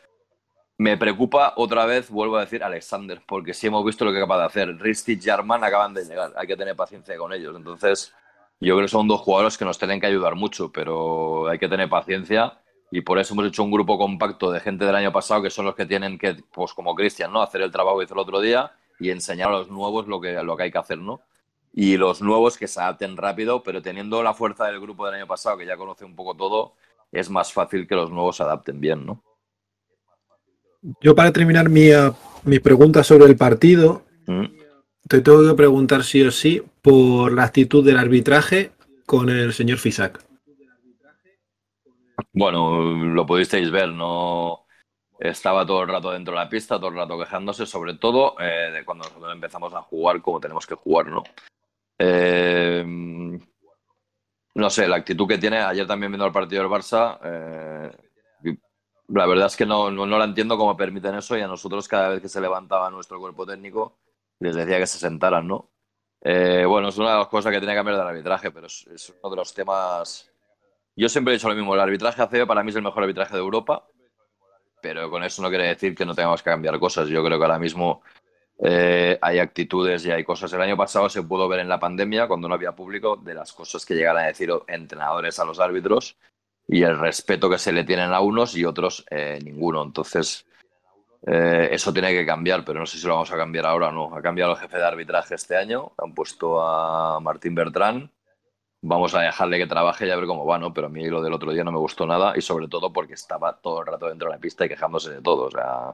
me preocupa otra vez, vuelvo a decir, Alexander, porque sí hemos visto lo que es capaz de hacer. Ristich y Arman acaban de llegar, hay que tener paciencia con ellos. Entonces, yo creo que son dos jugadores que nos tienen que ayudar mucho, pero hay que tener paciencia y por eso hemos hecho un grupo compacto de gente del año pasado que son los que tienen que, pues como Cristian, ¿no? Hacer el trabajo que hizo el otro día y enseñar a los nuevos lo que, lo que hay que hacer, ¿no? y los nuevos que se adapten rápido, pero teniendo la fuerza del grupo del año pasado, que ya conoce un poco todo, es más fácil que los nuevos se adapten bien, ¿no? Yo para terminar mi, uh, mi pregunta sobre el partido, mm. te tengo que preguntar sí o sí por la actitud del arbitraje con el señor Fisac. Bueno, lo pudisteis ver, no estaba todo el rato dentro de la pista, todo el rato quejándose, sobre todo eh, de cuando nosotros empezamos a jugar como tenemos que jugar, ¿no? Eh, no sé, la actitud que tiene, ayer también viendo el partido del Barça, eh, la verdad es que no, no, la entiendo cómo permiten eso y a nosotros cada vez que se levantaba nuestro cuerpo técnico les decía que se sentaran, ¿no? Eh, bueno, es una de las cosas que tiene que cambiar del arbitraje, pero es, uno de los temas... Yo siempre he dicho lo mismo, el arbitraje ACB para mí es el mejor arbitraje de Europa, pero con eso no quiere decir que no tengamos que cambiar cosas. Yo creo que ahora mismo eh, hay actitudes y hay cosas. El año pasado se pudo ver en la pandemia, cuando no había público, de las cosas que llegan a decir entrenadores a los árbitros y el respeto que se le tienen a unos y otros eh, ninguno. Entonces, Eh, eso tiene que cambiar, pero no sé si lo vamos a cambiar ahora o no. Ha cambiado el jefe de arbitraje este año, han puesto a Martín Bertrán. Vamos a dejarle que trabaje y a ver cómo va, ¿no? Pero a mí lo del otro día no me gustó nada y sobre todo porque estaba todo el rato dentro de la pista y quejándose de todo. O sea,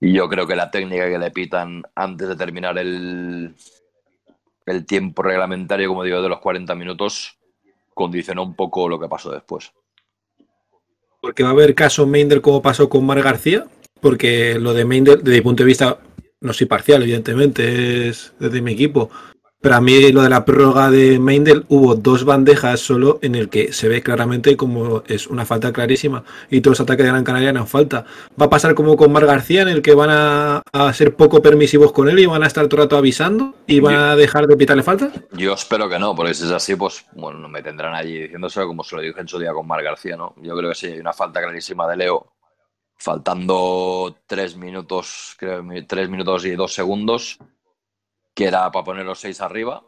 y yo creo que la técnica que le pitan antes de terminar el, el tiempo reglamentario, como digo, de los 40 minutos, condicionó un poco lo que pasó después. Porque va a haber caso Meindel como pasó con Mar García, porque lo de Meindel, desde mi punto de vista, no soy parcial, evidentemente, es desde mi equipo, pero a mí lo de la prórroga de Meindel hubo dos bandejas solo en el que se ve claramente como es una falta clarísima y todos los ataques de Gran Canaria eran falta. Va a pasar como con Mar García en el que van a, ser poco permisivos con él y van a estar todo el rato avisando y van a dejar de pitarle falta. Yo espero que no, porque si es así, pues bueno, no me tendrán allí diciéndose como se lo dije en su día con Mar García, ¿no? Yo creo que sí, hay una falta clarísima de Leo, faltando tres minutos, creo, tres minutos y dos segundos que era para poner los seis arriba.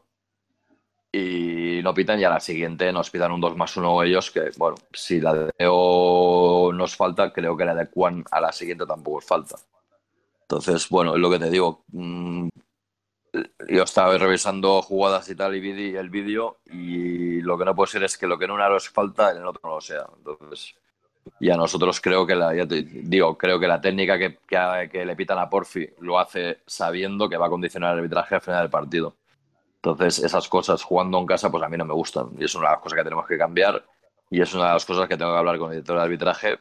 Y no pitan, y a la siguiente nos pitan un 2 más 1 ellos, que bueno, si la de Leo nos falta, creo que la de Juan a la siguiente tampoco falta. Entonces, bueno, es lo que te digo. Mm, yo estaba revisando jugadas y tal y el vídeo y lo que no puede ser es que lo que en una es falta, en el otro no lo sea. Entonces, y a nosotros creo que la, ya te digo, creo que la técnica que, que, le pitan a Porfi lo hace sabiendo que va a condicionar el arbitraje al final del partido. Entonces, esas cosas jugando en casa, pues a mí no me gustan. Y es una de las cosas que tenemos que cambiar. Y es una de las cosas que tengo que hablar con el director de arbitraje,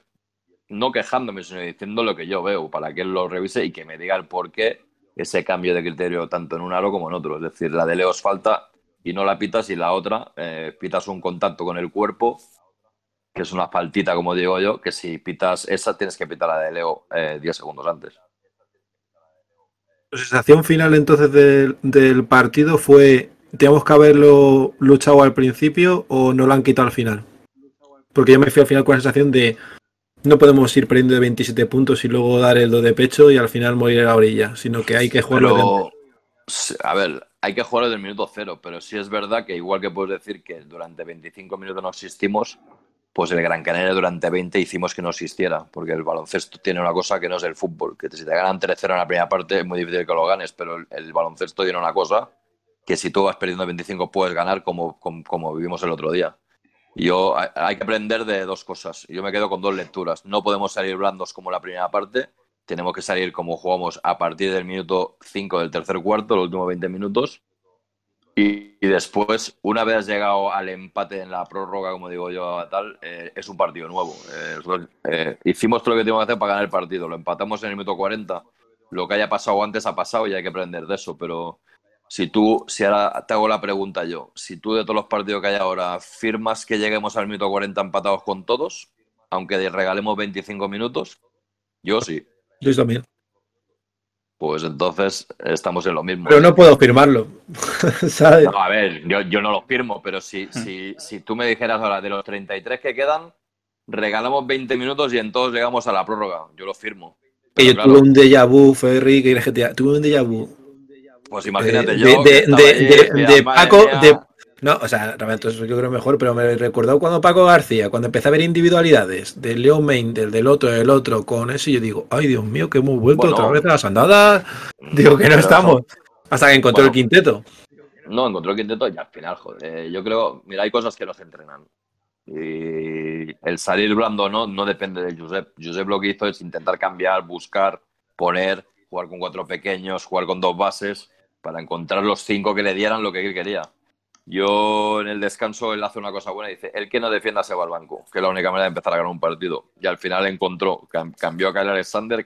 no quejándome, sino diciendo lo que yo veo, para que él lo revise y que me diga el por qué ese cambio de criterio tanto en un aro como en otro. Es decir, la de Leos falta y no la pitas y la otra eh, pitas un contacto con el cuerpo que es una faltita, como digo yo, que si pitas esa, tienes que pitar la de Leo 10 eh, segundos antes. La sensación final entonces del, partido fue, ¿teníamos que haberlo luchado al principio o no lo han quitado al final? Porque yo me fui al final con la sensación de no podemos ir perdiendo de 27 puntos y luego dar el do de pecho y al final morir en la orilla, sino que hay que jugarlo. a ver, hay que jugarlo del minuto cero, pero sí es verdad que igual que puedes decir que durante 25 minutos no existimos, pues el Gran Canaria durante 20 hicimos que no existiera, porque el baloncesto tiene una cosa que no es el fútbol, que si te ganan 3-0 en la primera parte es muy difícil que lo ganes, pero el, baloncesto tiene una cosa que si tú vas perdiendo 25 puedes ganar como, como, vivimos el otro día. Yo hay que aprender de dos cosas. Yo me quedo con dos lecturas. No podemos salir blandos como la primera parte. Tenemos que salir como jugamos a partir del minuto 5 del tercer cuarto, los últimos 20 minutos. Y, después, una vez llegado al empate en la prórroga, como digo yo, tal, eh, es un partido nuevo. Eh, eh, hicimos todo lo que teníamos que hacer para ganar el partido. Lo empatamos en el minuto 40. Lo que haya pasado antes ha pasado y hay que aprender de eso. Pero si tú, si ahora te hago la pregunta yo, si tú de todos los partidos que hay ahora firmas que lleguemos al minuto 40 empatados con todos, aunque regalemos 25 minutos, yo sí. Yo también pues entonces estamos en lo mismo. Pero no puedo firmarlo. ¿sabes? No, a ver, yo, no lo firmo, pero si, hmm. si, si tú me dijeras ahora de los 33 que quedan, regalamos 20 minutos y entonces llegamos a la prórroga. Yo lo firmo. Que yo tuve un déjà vu, Ferry, que tuve un déjà vu. Pues imagínate yo. De, de, de Paco, de, no, o sea, realmente eso yo creo mejor, pero me recordó cuando Paco García, cuando empecé a ver individualidades del Leon Main, del, del otro, del otro, con eso, y yo digo, ay Dios mío, que hemos vuelto otra vez a las andadas. Digo que no estamos. Hasta que encontró el quinteto. No, encontró el quinteto y al final, joder. Yo creo, mira, hay cosas que no se entrenan. Y el salir blando no, no depende de Josep. Josep lo que hizo es intentar cambiar, buscar, poner, jugar con cuatro pequeños, jugar con dos bases, para encontrar los cinco que le dieran lo que él quería. Yo en el descanso él hace una cosa buena y dice, el que no defienda se va al banco, que es la única manera de empezar a ganar un partido. Y al final encontró, cambió a Kyle Alexander,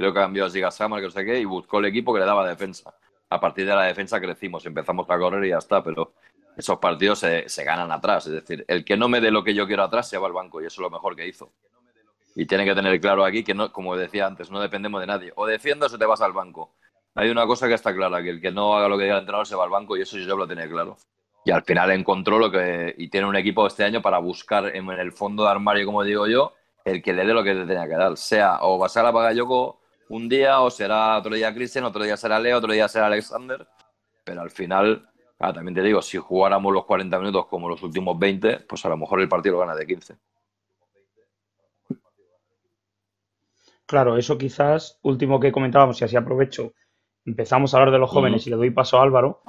creo que cambió a Giga que no sé qué, y buscó el equipo que le daba defensa. A partir de la defensa crecimos, empezamos a correr y ya está, pero esos partidos se, ganan atrás. Es decir, el que no me dé lo que yo quiero atrás se va al banco y eso es lo mejor que hizo. Y tiene que tener claro aquí que, no, como decía antes, no dependemos de nadie. O defiendes o te vas al banco hay una cosa que está clara, que el que no haga lo que diga el entrenador se va al banco y eso yo lo tenía claro. Y al final encontró lo que... Y tiene un equipo este año para buscar en, el fondo de armario, como digo yo, el que le dé lo que le tenía que dar. Sea o va a ser a Bagayoko un día, o será otro día Christian, otro día será Leo, otro día será Alexander. Pero al final, ah, también te digo, si jugáramos los 40 minutos como los últimos 20, pues a lo mejor el partido lo gana de 15. Claro, eso quizás, último que comentábamos, y así aprovecho, empezamos a hablar de los jóvenes y le doy paso a Álvaro.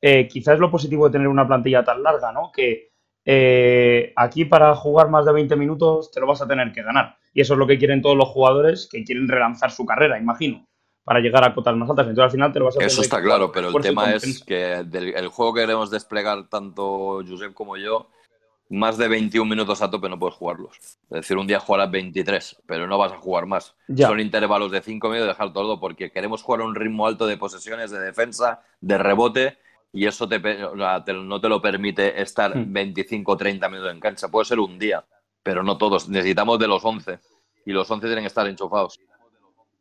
Eh, quizás lo positivo de tener una plantilla tan larga, ¿no? Que eh, aquí para jugar más de 20 minutos te lo vas a tener que ganar. Y eso es lo que quieren todos los jugadores que quieren relanzar su carrera, imagino, para llegar a cotas más altas. Entonces al final te lo vas a Eso está claro, pero el tema es que del, el juego que queremos desplegar tanto Josep como yo, más de 21 minutos a tope no puedes jugarlos. Es decir, un día jugarás 23, pero no vas a jugar más. Ya. Son intervalos de 5 minutos y dejar todo porque queremos jugar a un ritmo alto de posesiones, de defensa, de rebote y eso te, no te lo permite estar Hmm. 25 o 30 minutos en cancha. Puede ser un día, pero no todos. Necesitamos de los 11 y los 11 tienen que estar enchufados.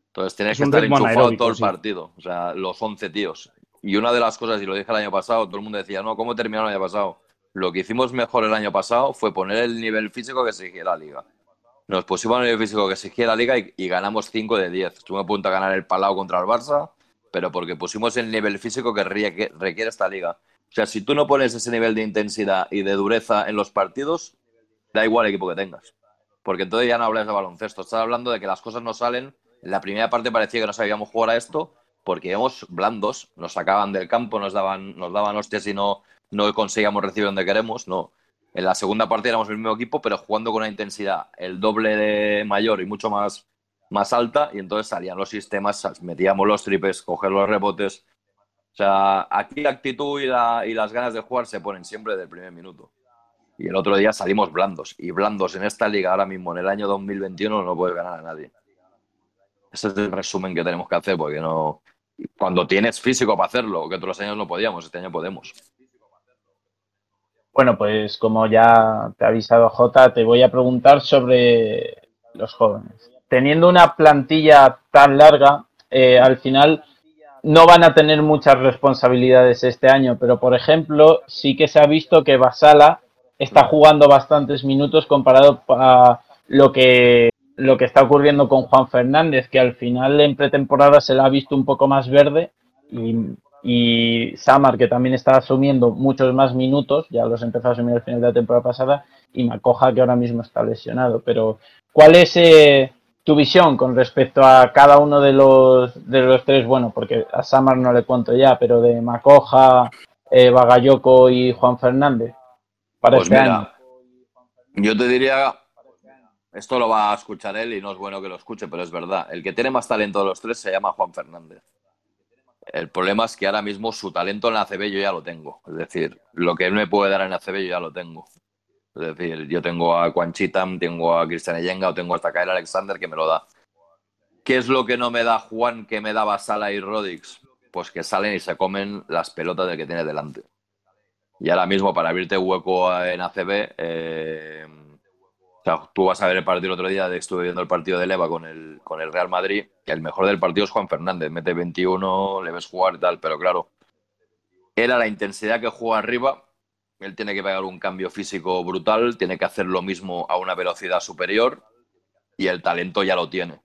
Entonces tienes Es que estar enchufado todo el sí. partido. O sea, los 11 tíos. Y una de las cosas, y lo dije el año pasado, todo el mundo decía, no, ¿cómo terminó el año pasado? Lo que hicimos mejor el año pasado fue poner el nivel físico que exigía la liga. Nos pusimos el nivel físico que exigía la liga y, y ganamos 5 de 10. Estuve a punto de ganar el Palau contra el Barça, pero porque pusimos el nivel físico que requiere esta liga. O sea, si tú no pones ese nivel de intensidad y de dureza en los partidos, da igual el equipo que tengas. Porque entonces ya no hablas de baloncesto, estás hablando de que las cosas no salen. En la primera parte parecía que no sabíamos jugar a esto porque íbamos blandos, nos sacaban del campo, nos daban, nos daban hostias y no, no conseguíamos recibir donde queremos. No. En la segunda parte éramos el mismo equipo, pero jugando con una intensidad el doble de mayor y mucho más, más alta, y entonces salían los sistemas, metíamos los tripes, coger los rebotes. O sea, aquí la actitud y, y las ganas de jugar se ponen siempre del primer minuto. Y el otro día salimos blandos. Y blandos en esta liga ahora mismo, en el año 2021, no puedes ganar a nadie. Ese es el resumen que tenemos que hacer, porque no. Cuando tienes físico para hacerlo, que otros años no podíamos, este año podemos. Bueno, pues como ya te ha avisado Jota, te voy a preguntar sobre los jóvenes. Teniendo una plantilla tan larga, eh, al final no van a tener muchas responsabilidades este año, pero por ejemplo, sí que se ha visto que Basala está jugando bastantes minutos comparado a lo que lo que está ocurriendo con Juan Fernández, que al final en pretemporada se la ha visto un poco más verde y, y Samar, que también está asumiendo muchos más minutos, ya los empezó a asumir al final de la temporada pasada, y Macoja, que ahora mismo está lesionado. Pero, ¿cuál es eh, tu visión con respecto a cada uno de los, de los tres? Bueno, porque a Samar no le cuento ya, pero de Macoja, eh, Bagayoko y Juan Fernández para Pues este mira, año. yo te diría, esto lo va a escuchar él y no es bueno que lo escuche, pero es verdad. El que tiene más talento de los tres se llama Juan Fernández. El problema es que ahora mismo su talento en la ACB yo ya lo tengo. Es decir, lo que él me puede dar en la ACB yo ya lo tengo. Es decir, yo tengo a Quan Chitam, tengo a Cristian Eyenga o tengo hasta Kyle Alexander que me lo da. ¿Qué es lo que no me da Juan que me daba Sala y Rodix? Pues que salen y se comen las pelotas del que tiene delante. Y ahora mismo, para abrirte hueco en ACB, eh, o sea, tú vas a ver el partido el otro día, estuve viendo el partido de Leva con el, con el Real Madrid, que el mejor del partido es Juan Fernández, mete 21, le ves jugar y tal, pero claro, él a la intensidad que juega arriba, él tiene que pegar un cambio físico brutal, tiene que hacer lo mismo a una velocidad superior y el talento ya lo tiene.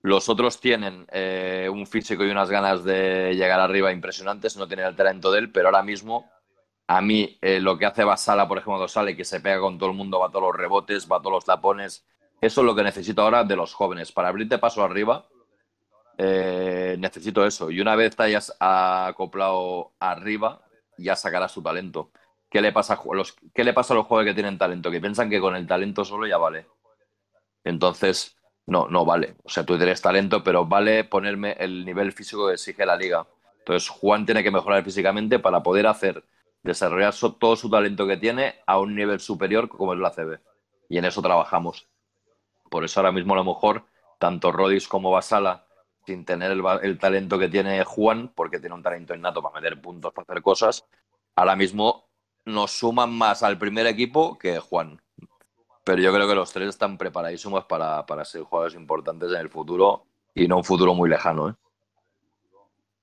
Los otros tienen eh, un físico y unas ganas de llegar arriba impresionantes, no tienen el talento de él, pero ahora mismo a mí eh, lo que hace Basala, por ejemplo, sale, que se pega con todo el mundo, va a todos los rebotes, va a todos los tapones, eso es lo que necesito ahora de los jóvenes. Para abrirte paso arriba, eh, necesito eso. Y una vez te hayas acoplado arriba, ya sacarás tu talento. ¿Qué le, pasa a los, ¿Qué le pasa a los que tienen talento? Que piensan que con el talento solo ya vale. Entonces, no, no vale. O sea, tú tienes talento, pero vale ponerme el nivel físico que exige la liga. Entonces, Juan tiene que mejorar físicamente para poder hacer, desarrollar todo su talento que tiene a un nivel superior como es la CB. Y en eso trabajamos. Por eso ahora mismo a lo mejor tanto Rodis como Basala, sin tener el talento que tiene Juan, porque tiene un talento innato para meter puntos, para hacer cosas, ahora mismo nos suman más al primer equipo que Juan. Pero yo creo que los tres están preparadísimos para, para ser jugadores importantes en el futuro y no un futuro muy lejano. ¿eh?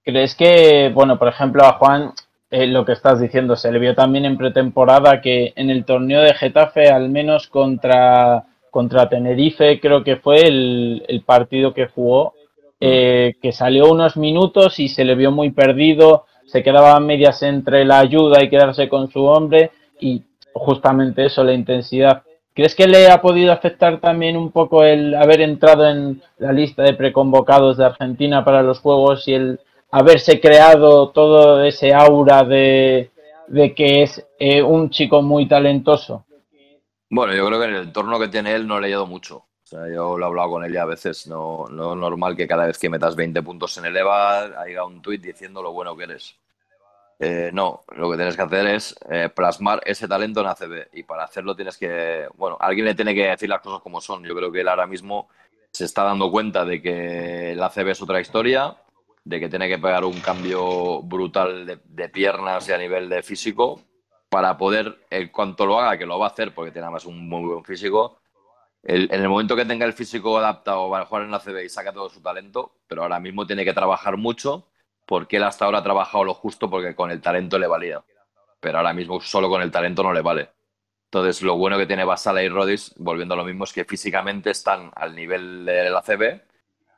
¿Crees que, bueno, por ejemplo, a Juan, eh, lo que estás diciendo, se le vio también en pretemporada que en el torneo de Getafe, al menos contra, contra Tenerife, creo que fue el, el partido que jugó, eh, que salió unos minutos y se le vio muy perdido, se quedaba a medias entre la ayuda y quedarse con su hombre y justamente eso, la intensidad. ¿Crees que le ha podido afectar también un poco el haber entrado en la lista de preconvocados de Argentina para los Juegos y el haberse creado todo ese aura de, que es eh, un chico muy talentoso? Bueno, yo creo que en el entorno que tiene él no he leído mucho. O sea, yo lo he hablado con él ya a veces. No, no es normal que cada vez que metas 20 puntos en el EVA haya un tuit diciendo lo bueno que eres. Eh, no, lo que tienes que hacer es eh, plasmar ese talento en ACB. Y para hacerlo tienes que. Bueno, alguien le tiene que decir las cosas como son. Yo creo que él ahora mismo se está dando cuenta de que el ACB es otra historia, de que tiene que pegar un cambio brutal de, piernas y a nivel de físico para poder, en cuanto lo haga, que lo va a hacer porque tiene además un muy buen físico, en el momento que tenga el físico adaptado para jugar en la CB y saca todo su talento, pero ahora mismo tiene que trabajar mucho porque él hasta ahora ha trabajado lo justo porque con el talento le valía. Pero ahora mismo solo con el talento no le vale. Entonces, lo bueno que tiene Basala y Rodis, volviendo a lo mismo, es que físicamente están al nivel de la CB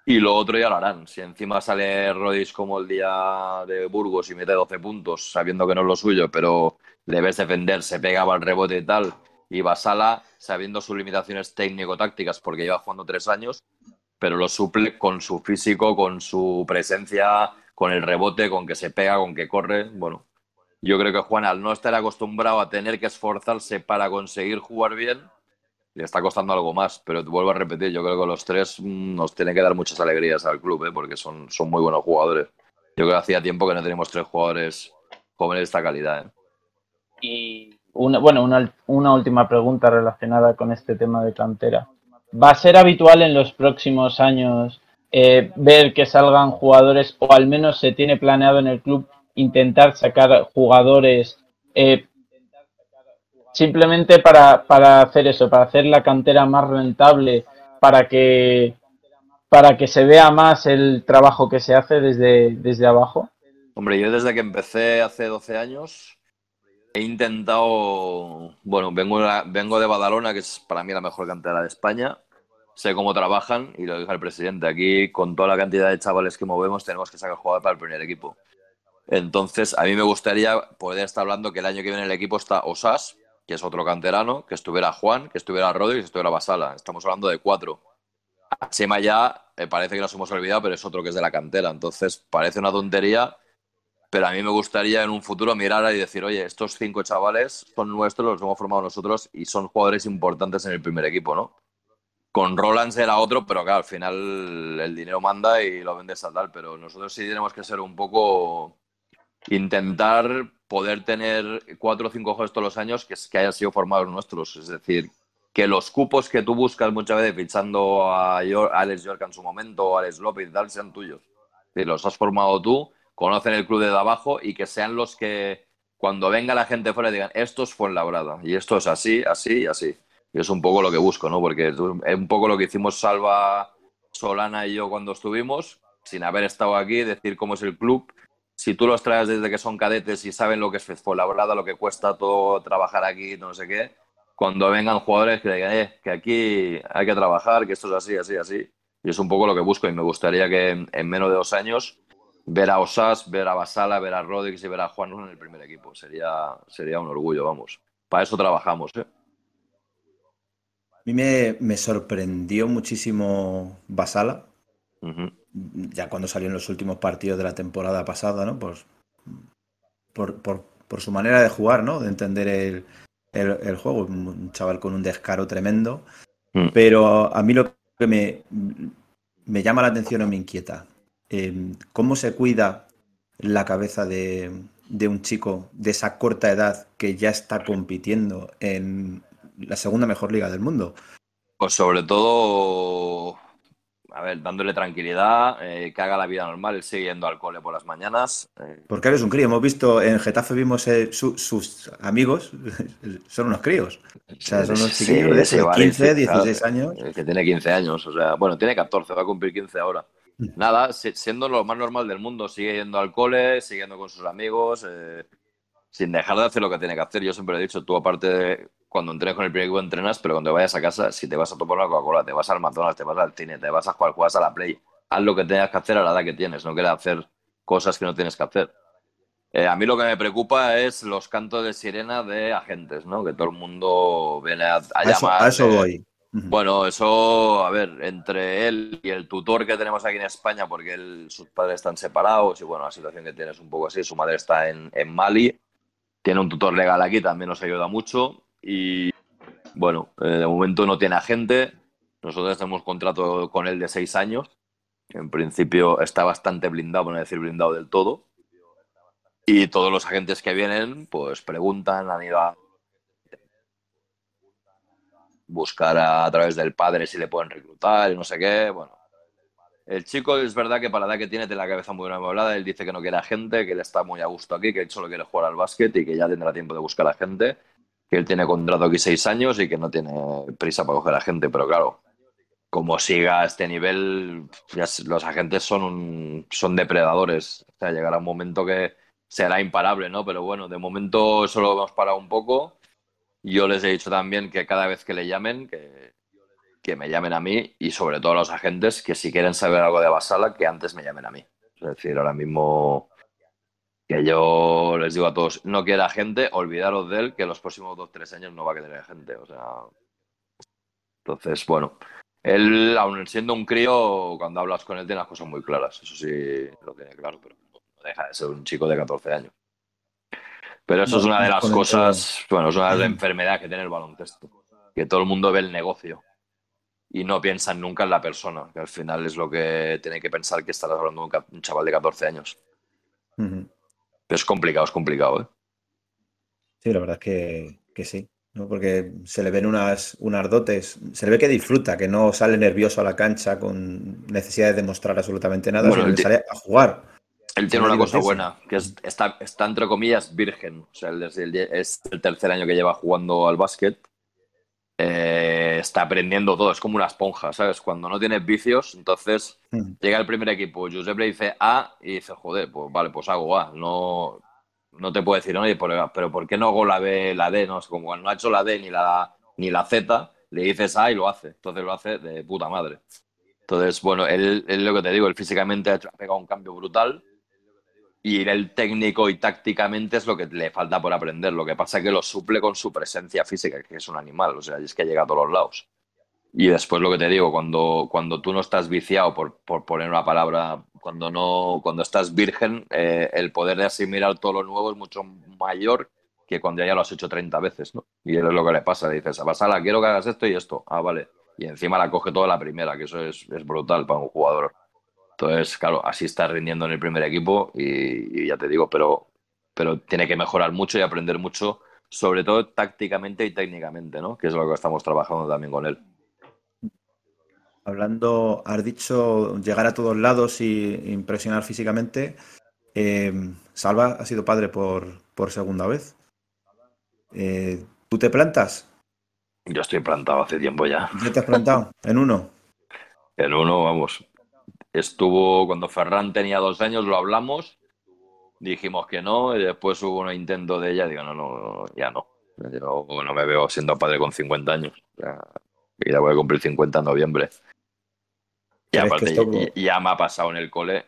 y lo otro ya lo harán. Si encima sale Rodis como el día de Burgos y mete 12 puntos, sabiendo que no es lo suyo, pero le ves defender, se pegaba al rebote y tal, y Basala, sabiendo sus limitaciones técnico-tácticas, porque lleva jugando tres años, pero lo suple con su físico, con su presencia, con el rebote, con que se pega, con que corre. Bueno, yo creo que Juan, al no estar acostumbrado a tener que esforzarse para conseguir jugar bien, le está costando algo más. Pero te vuelvo a repetir, yo creo que los tres mm, nos tienen que dar muchas alegrías al club, ¿eh? porque son, son muy buenos jugadores. Yo creo que hacía tiempo que no teníamos tres jugadores jóvenes de esta calidad. ¿eh? Y una, bueno, una, una última pregunta relacionada con este tema de cantera. ¿Va a ser habitual en los próximos años eh, ver que salgan jugadores, o al menos se tiene planeado en el club intentar sacar jugadores eh, simplemente para, para, hacer eso, para hacer la cantera más rentable, para que, para que se vea más el trabajo que se hace desde, desde abajo? Hombre, yo desde que empecé hace 12 años he intentado, bueno, vengo, vengo de Badalona, que es para mí la mejor cantera de España, sé cómo trabajan y lo dijo el presidente. Aquí, con toda la cantidad de chavales que movemos, tenemos que sacar jugadores para el primer equipo. Entonces, a mí me gustaría poder estar hablando que el año que viene en el equipo está Osas, que es otro canterano, que estuviera Juan, que estuviera Rodri que estuviera Basala. Estamos hablando de cuatro. A Chema ya eh, parece que nos hemos olvidado, pero es otro que es de la cantera. Entonces, parece una tontería, pero a mí me gustaría en un futuro mirar y decir, oye, estos cinco chavales son nuestros, los hemos formado nosotros y son jugadores importantes en el primer equipo, ¿no? Con Roland será otro, pero claro, al final el dinero manda y lo vendes a tal. Pero nosotros sí tenemos que ser un poco. Intentar poder tener cuatro o cinco juegos todos los años que, que hayan sido formados nuestros. Es decir, que los cupos que tú buscas muchas veces fichando a, Alex York en su momento, o Alex López tal, sean tuyos. Los has formado tú, conocen el club de abajo y que sean los que cuando venga la gente fuera digan, esto es Fuenlabrada y esto es así, así y así. Y es un poco lo que busco, ¿no? Porque es un poco lo que hicimos Salva, Solana y yo cuando estuvimos, sin haber estado aquí, decir cómo es el club. Si tú los traes desde que son cadetes y saben lo que es Fuenlabrada, lo que cuesta todo trabajar aquí, no sé qué, cuando vengan jugadores que digan, eh, que aquí hay que trabajar, que esto es así, así, así. Y es un poco lo que busco y me gustaría que en, menos de dos años ver a Osas, ver a Basala, ver a Rodríguez y ver a Juan en el primer equipo. Sería, sería un orgullo, vamos. Para eso trabajamos, ¿eh? A mí me, sorprendió muchísimo Basala, ya cuando salió en los últimos partidos de la temporada pasada, ¿no? Pues, por, por, su manera de jugar, ¿no? De entender el, el, juego. Un chaval con un descaro tremendo. Mm. Pero a mí lo que me, me llama la atención o me inquieta, eh, ¿cómo se cuida la cabeza de, de un chico de esa corta edad que ya está compitiendo en la segunda mejor liga del mundo. Pues sobre todo, a ver, dándole tranquilidad, eh, que haga la vida normal, él sigue yendo al cole por las mañanas. Eh. Porque eres un crío, hemos visto en Getafe, vimos eh, sus amigos, son unos críos. O sea, son unos chiquillos de 15, 16 años. Que tiene 15 años, o sea, bueno, tiene 14, va a cumplir 15 ahora. Mm. Nada, siendo lo más normal del mundo, sigue yendo al cole, siguiendo con sus amigos, sin dejar de hacer lo que tiene que hacer. Yo siempre he dicho, tú aparte de cuando entrenes con el primer equipo entrenas, pero cuando vayas a casa, si te vas a tomar una Coca-Cola, te vas al McDonald's, te vas al cine, te vas a jugar, juegas a la Play, haz lo que tengas que hacer a la edad que tienes, no quieras hacer cosas que no tienes que hacer. Eh, a mí lo que me preocupa es los cantos de sirena de agentes, ¿no? Que todo el mundo viene a, a A eso, llamar. a eso de- voy. Bueno, eso, a ver, entre él y el tutor que tenemos aquí en España, porque él, sus padres están separados y bueno, la situación que tiene es un poco así, su madre está en, en Mali, tiene un tutor legal aquí, también nos ayuda mucho y bueno, eh, de momento no tiene agente, nosotros tenemos contrato con él de seis años, en principio está bastante blindado, por no decir blindado del todo, y todos los agentes que vienen pues preguntan, han ido a buscar a través del padre si le pueden reclutar y no sé qué. Bueno, el chico es verdad que para la edad que tiene tiene la cabeza muy amueblada. Él dice que no quiere a gente, que él está muy a gusto aquí, que él solo quiere jugar al básquet y que ya tendrá tiempo de buscar a gente. Que él tiene contrato aquí seis años y que no tiene prisa para coger a gente. Pero claro, como siga a este nivel, los agentes son, son depredadores. O sea, llegará un momento que será imparable, ¿no? Pero bueno, de momento solo hemos parado un poco. Yo les he dicho también que cada vez que le llamen, que, que me llamen a mí y sobre todo a los agentes que si quieren saber algo de Basala, que antes me llamen a mí. Es decir, ahora mismo que yo les digo a todos, no quiera gente, olvidaros de él, que los próximos dos, tres años no va a querer gente. O sea, entonces, bueno, él, aun siendo un crío, cuando hablas con él tiene las cosas muy claras. Eso sí lo tiene claro, pero no deja de ser un chico de 14 años. Pero eso No, es una de las cosas, bueno, es una de las enfermedades que tiene el baloncesto. Que todo el mundo ve el negocio y no piensan nunca en la persona, que al final es lo que tiene que pensar que estarás hablando de un chaval de 14 años. Pero es complicado, es complicado, ¿eh? Sí, la verdad es que, que sí, ¿no? Porque se le ven unas, unas dotes, se le ve que disfruta, que no sale nervioso a la cancha con necesidad de demostrar absolutamente nada, Bueno, sino que sale a jugar. Él tiene una cosa buena, que es, está, está entre comillas virgen. O sea, él es el, es el tercer año que lleva jugando al básquet. Eh, está aprendiendo todo, es como una esponja, ¿sabes? Cuando no tienes vicios, entonces Ujú. llega el primer equipo, Josep le dice A y dice, joder, pues vale, pues hago A. No, no te puedo decir, oye, pero, pero ¿por qué no hago la B, la D? No, es como cuando no ha hecho la D ni la, ni la Z, le dices A y lo hace. Entonces lo hace de puta madre. Entonces, bueno, él, él lo que te digo, él físicamente ha hecho- ha pegado un cambio brutal y el técnico y tácticamente es lo que le falta por aprender. Lo que pasa es que lo suple con su presencia física, que es un animal, o sea, es que llega a todos los lados. Y después lo que te digo, cuando, cuando tú no estás viciado, por, por poner una palabra, cuando no, cuando estás virgen, eh, el poder de asimilar todo lo nuevo es mucho mayor que cuando ya lo has hecho 30 veces, ¿no? Y eso es lo que le pasa, le dices, a quiero que hagas esto y esto. Ah, vale. Y encima la coge toda la primera, que eso es, es brutal para un jugador. Entonces, claro, así está rindiendo en el primer equipo y, y ya te digo, pero, pero tiene que mejorar mucho y aprender mucho, sobre todo tácticamente y técnicamente, ¿no? Que es lo que estamos trabajando también con él. Hablando, has dicho llegar a todos lados y impresionar físicamente. Eh, Salva ha sido padre por, por segunda vez. Eh, ¿tú te plantas? Yo estoy plantado hace tiempo ya. ¿Ya te has plantado? ¿En uno? En uno, vamos. Estuvo cuando Ferran tenía dos años, lo hablamos, dijimos que no, y después hubo un intento de ella, digo, no, no, ya no. Yo no me veo siendo padre con 50 años. Ya, y ya voy a cumplir 50 en noviembre. Y ¿Crees que aparte, esto- y- ya me ha pasado en el cole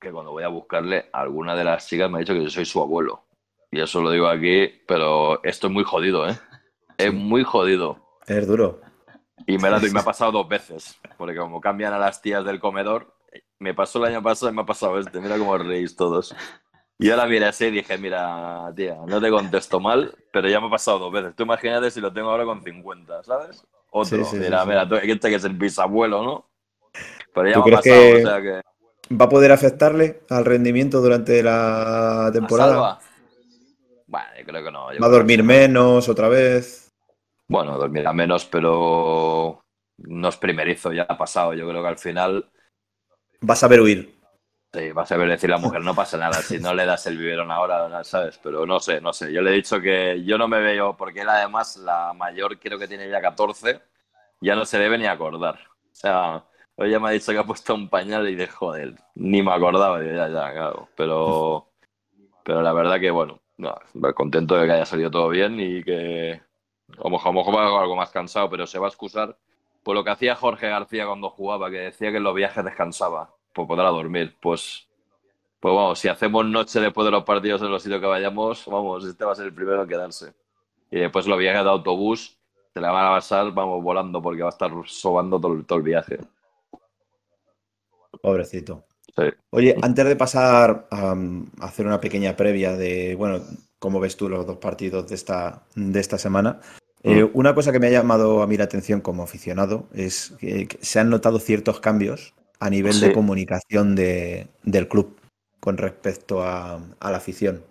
que cuando voy a buscarle, alguna de las chicas me ha dicho que yo soy su abuelo. Y eso lo digo aquí, pero esto es muy jodido, ¿eh? Es muy jodido. Es duro. Y me, y ha pasado dos veces, porque como cambian a las tías del comedor, me pasó el año pasado y me ha pasado este, mira cómo reís todos. Y ahora miré así y dije, mira, tía, no te contesto mal, pero ya me ha pasado dos veces. Tú imagínate si lo tengo ahora con 50, ¿sabes? Otro, Sí, sí, mira, sí. mira, tú, este que es el bisabuelo, ¿no? Pero ya ¿Tú me ha pasado, que- o sea que... ¿Va a poder afectarle al rendimiento durante la ¿A temporada? Salva? Bueno, yo creo que no. yo ¿Va a dormir que- menos otra vez? Bueno, dormirá menos, pero no es primerizo, ya ha pasado. Yo creo que al final Va a saber huir. Sí, vas a ver decir la mujer, no pasa nada, si no le das el biberón ahora, ¿sabes? Pero no sé, no sé. Yo le he dicho que yo no me veo, porque él además, la mayor creo que tiene ya 14, ya no se debe ni acordar. O sea, hoy ya me ha dicho que ha puesto un pañal y de joder, ni me acordaba, ya, ya, claro. Pero, pero la verdad que, bueno, no, contento de que haya salido todo bien y que a lo mejor a lo mejor va algo más cansado, pero se va a excusar por lo que hacía Jorge García cuando jugaba, que decía que en los viajes descansaba, pues podrá dormir. Pues Pues vamos, si hacemos noche después de los partidos en los sitios que vayamos, vamos, este va a ser el primero en quedarse. Y después los viajes de autobús, se la van a pasar, vamos, volando, porque va a estar sobando todo, todo el viaje. Pobrecito. Sí. Oye, antes de pasar a, a hacer una pequeña previa de, bueno, cómo ves tú los dos partidos de esta, de esta semana, eh, Mm. una cosa que me ha llamado a mí la atención como aficionado es que, se han notado ciertos cambios a nivel Sí. de comunicación de- del club con respecto a, a la afición.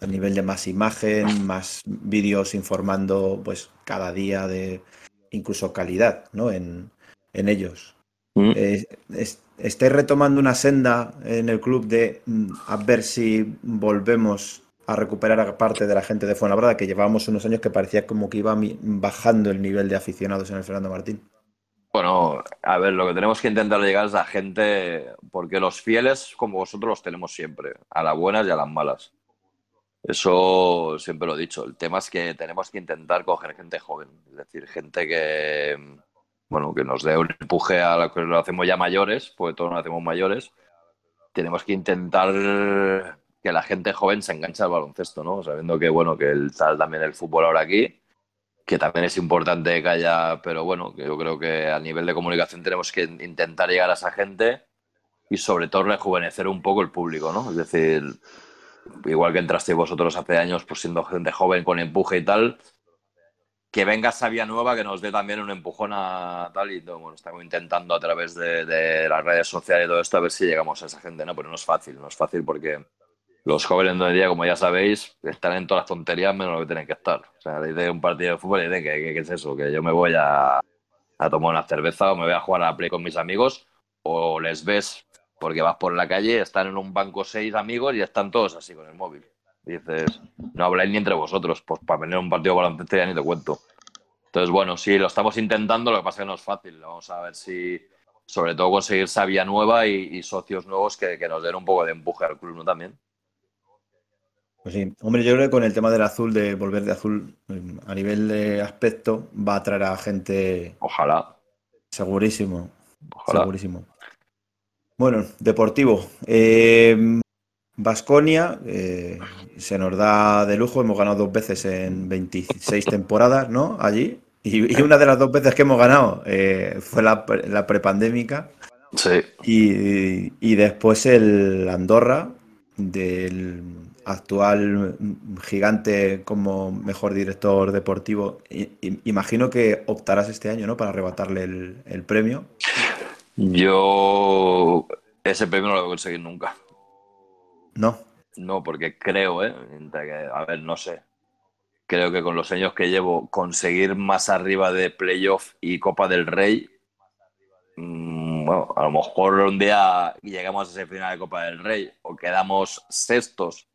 A nivel de más imagen, más vídeos informando pues cada día de incluso calidad ¿no? en, en ellos. Mm. Eh, es- ¿Estáis retomando una senda en el club de mm, a ver si volvemos a recuperar a parte de la gente de Fuenlabrada, que llevábamos unos años que parecía como que iba bajando el nivel de aficionados en el Fernando Martín? Bueno, a ver, lo que tenemos que intentar llegar es a gente, porque los fieles como vosotros los tenemos siempre, a las buenas y a las malas. Eso siempre lo he dicho. El tema es que tenemos que intentar coger gente joven, es decir, gente que, bueno, que nos dé un empuje a lo que lo hacemos ya mayores, porque todos nos hacemos mayores. Tenemos que intentar que la gente joven se enganche al baloncesto, ¿no? Sabiendo que, bueno, que el, tal también el fútbol ahora aquí, que también es importante que haya, pero bueno, que yo creo que a nivel de comunicación tenemos que intentar llegar a esa gente y sobre todo rejuvenecer un poco el público, ¿no? Es decir, igual que entrasteis vosotros hace años, pues siendo gente joven con empuje y tal, que venga esa vía nueva que nos dé también un empujón a tal y todo, bueno, estamos intentando a través de, de las redes sociales y todo esto a ver si llegamos a esa gente, ¿no? Pero no es fácil, no es fácil porque los jóvenes de hoy día, como ya sabéis, están en todas las tonterías menos lo que tienen que estar. O sea, de un partido de fútbol y que, es eso, que yo me voy a, a tomar una cerveza o me voy a jugar a la play con mis amigos o les ves porque vas por la calle, están en un banco seis amigos y están todos así con el móvil. Dices, no habláis ni entre vosotros, pues para venir a un partido de baloncesto ya ni te cuento. Entonces, bueno, sí, lo estamos intentando, lo que pasa es que no es fácil. Vamos a ver si, sobre todo, conseguir esa vía nueva y, y socios nuevos que, que nos den un poco de empuje al club, ¿no? También. Pues sí, hombre, yo creo que con el tema del azul, de volver de azul, mm, a nivel de aspecto, va a atraer a gente Ojalá, segurísimo. ojalá. Segurísimo. Bueno, deportivo. Vasconia se nos da de lujo. Hemos ganado dos veces en 26 temporadas, ¿no? Allí. Y, y una de las dos veces que hemos ganado eh, fue la, la prepandémica. Sí, Y, y después el Andorra, del actual gigante como mejor director deportivo. Imagino que optarás este año, ¿no? Para arrebatarle el, el premio. yo ese premio no lo voy a conseguir nunca. No. No, porque creo, ¿eh? A ver, no sé. Creo que con los años que llevo, conseguir más arriba de playoff y Copa del Rey, mm, bueno, a lo mejor un día llegamos a ese final de Copa del Rey o quedamos sextos,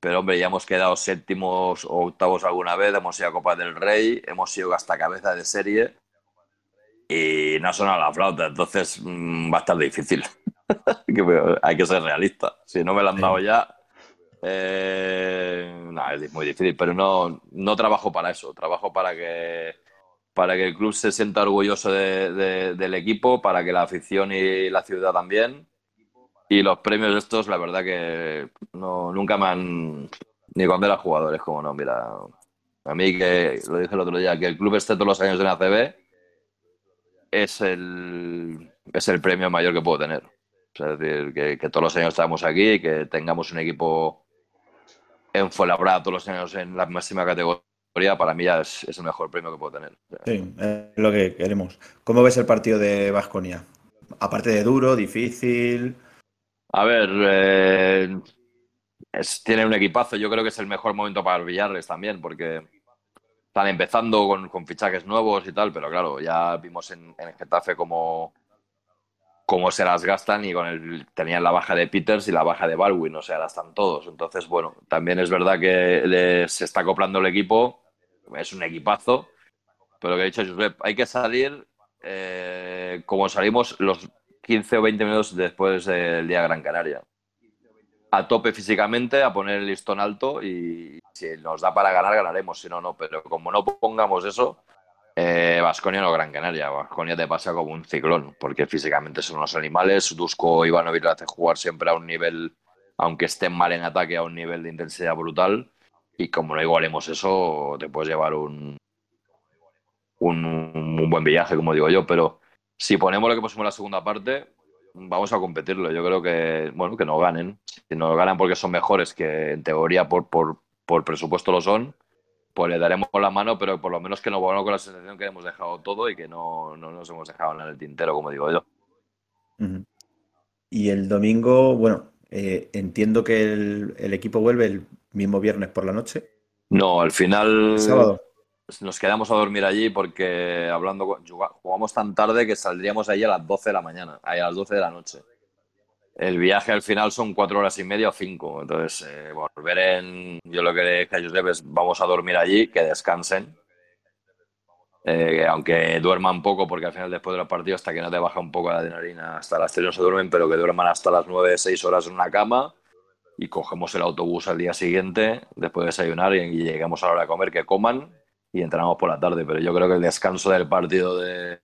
pero hombre, ya hemos quedado séptimos o octavos alguna vez, hemos ido a Copa del Rey, hemos sido hasta cabeza de serie y no ha sonado la flauta, entonces mm, va a estar difícil. Hay que ser realista. Si no me lo han dado ya, eh, no, es muy difícil, pero no, no trabajo para eso. Trabajo para que, para que el club se sienta orgulloso de- de- del equipo, para que la afición y la ciudad también. Y los premios estos, la verdad que no, nunca me han... Ni cuando era jugadores, como no, mira... A mí que, lo dije el otro día, que el club esté todos los años en ACB es el, es el premio mayor que puedo tener. Es decir, que, que todos los años estamos aquí y que tengamos un equipo en Fuenlabrada todos los años en la máxima categoría, para mí ya es, es el mejor premio que puedo tener. Sí, es lo que queremos. ¿Cómo ves el partido de Vasconia? Aparte de duro, difícil. A ver, eh, tiene un equipazo. Yo creo que es el mejor momento para el Villarres también, porque están empezando con, fichajes nuevos y tal, pero claro, ya vimos en, en Getafe cómo, cómo se las gastan y con el tenían la baja de Peters y la baja de Baldwin, o sea, las están todos. Entonces, bueno, también es verdad que se está acoplando el equipo, es un equipazo, pero lo que ha dicho Josep, hay que salir eh, como salimos los 15 o 20 minutos después del día Gran Canaria. A tope físicamente, a poner el listón alto y si nos da para ganar, ganaremos, si no, no. Pero como no pongamos eso, Vasconia no Gran Canaria. Vasconia te pasa como un ciclón, porque físicamente son unos animales. Dusko Ivanovic lo hace jugar siempre a un nivel, aunque estén mal en ataque, a un nivel de intensidad brutal. Y como no igualemos eso, te puedes llevar un, un, un buen viaje, como digo yo. Pero si ponemos lo que pusimos en la segunda parte, vamos a competirlo. Yo creo que, bueno, que no ganen. Si no ganan porque son mejores, que en teoría por, por, por presupuesto lo son, pues le daremos la mano, pero por lo menos que no volvamos con la sensación que hemos dejado todo y que no, no nos hemos dejado en el tintero, como digo yo. Y el domingo, bueno, eh, entiendo que el, el, equipo vuelve el mismo viernes por la noche. No, al final. ¿El sábado? Nos quedamos a dormir allí porque hablando jugamos tan tarde que saldríamos allí a las 12 de la mañana, a las 12 de la noche. El viaje al final son cuatro horas y media o cinco. Entonces, eh, volver en. Yo lo que le dije a Josep vamos a dormir allí, que descansen. Eh, aunque duerman poco, porque al final, después de los partidos, hasta que no te baja un poco la adrenalina, hasta las 3 no se duermen, pero que duerman hasta las 9, 6 horas en una cama y cogemos el autobús al día siguiente, después de desayunar y, y llegamos a la hora de comer, que coman y entramos por la tarde. Pero yo creo que el descanso del partido de,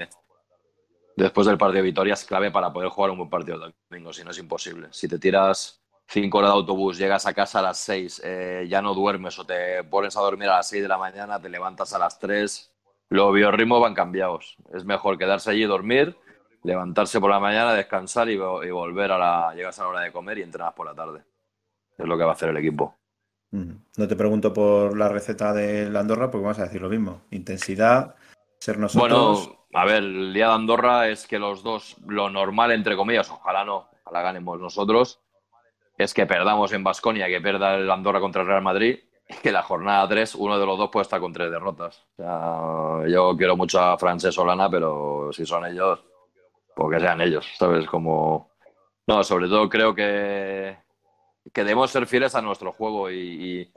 después del partido de Vitoria es clave para poder jugar un buen partido del domingo, si no es imposible. Si te tiras cinco horas de autobús, llegas a casa a las seis, eh, ya no duermes o te pones a dormir a las seis de la mañana, te levantas a las tres, los biorritmos van cambiados. Es mejor quedarse allí y dormir, levantarse por la mañana, descansar y, y volver a la, llegas a la hora de comer y entrenas por la tarde. Es lo que va a hacer el equipo. No te pregunto por la receta de la Andorra, porque vamos a decir lo mismo. Intensidad, ser nosotros. Bueno, a ver, el día de Andorra es que los dos, lo normal, entre comillas, ojalá no, ojalá ganemos nosotros, es que perdamos en Basconia, que pierda el Andorra contra el Real Madrid, y que la jornada 3, uno de los dos puede estar con tres derrotas. O sea, yo quiero mucho a Francés Solana, pero si son ellos, pues que sean ellos, ¿sabes? Como. No, sobre todo creo que, que debemos ser fieles a nuestro juego y, y,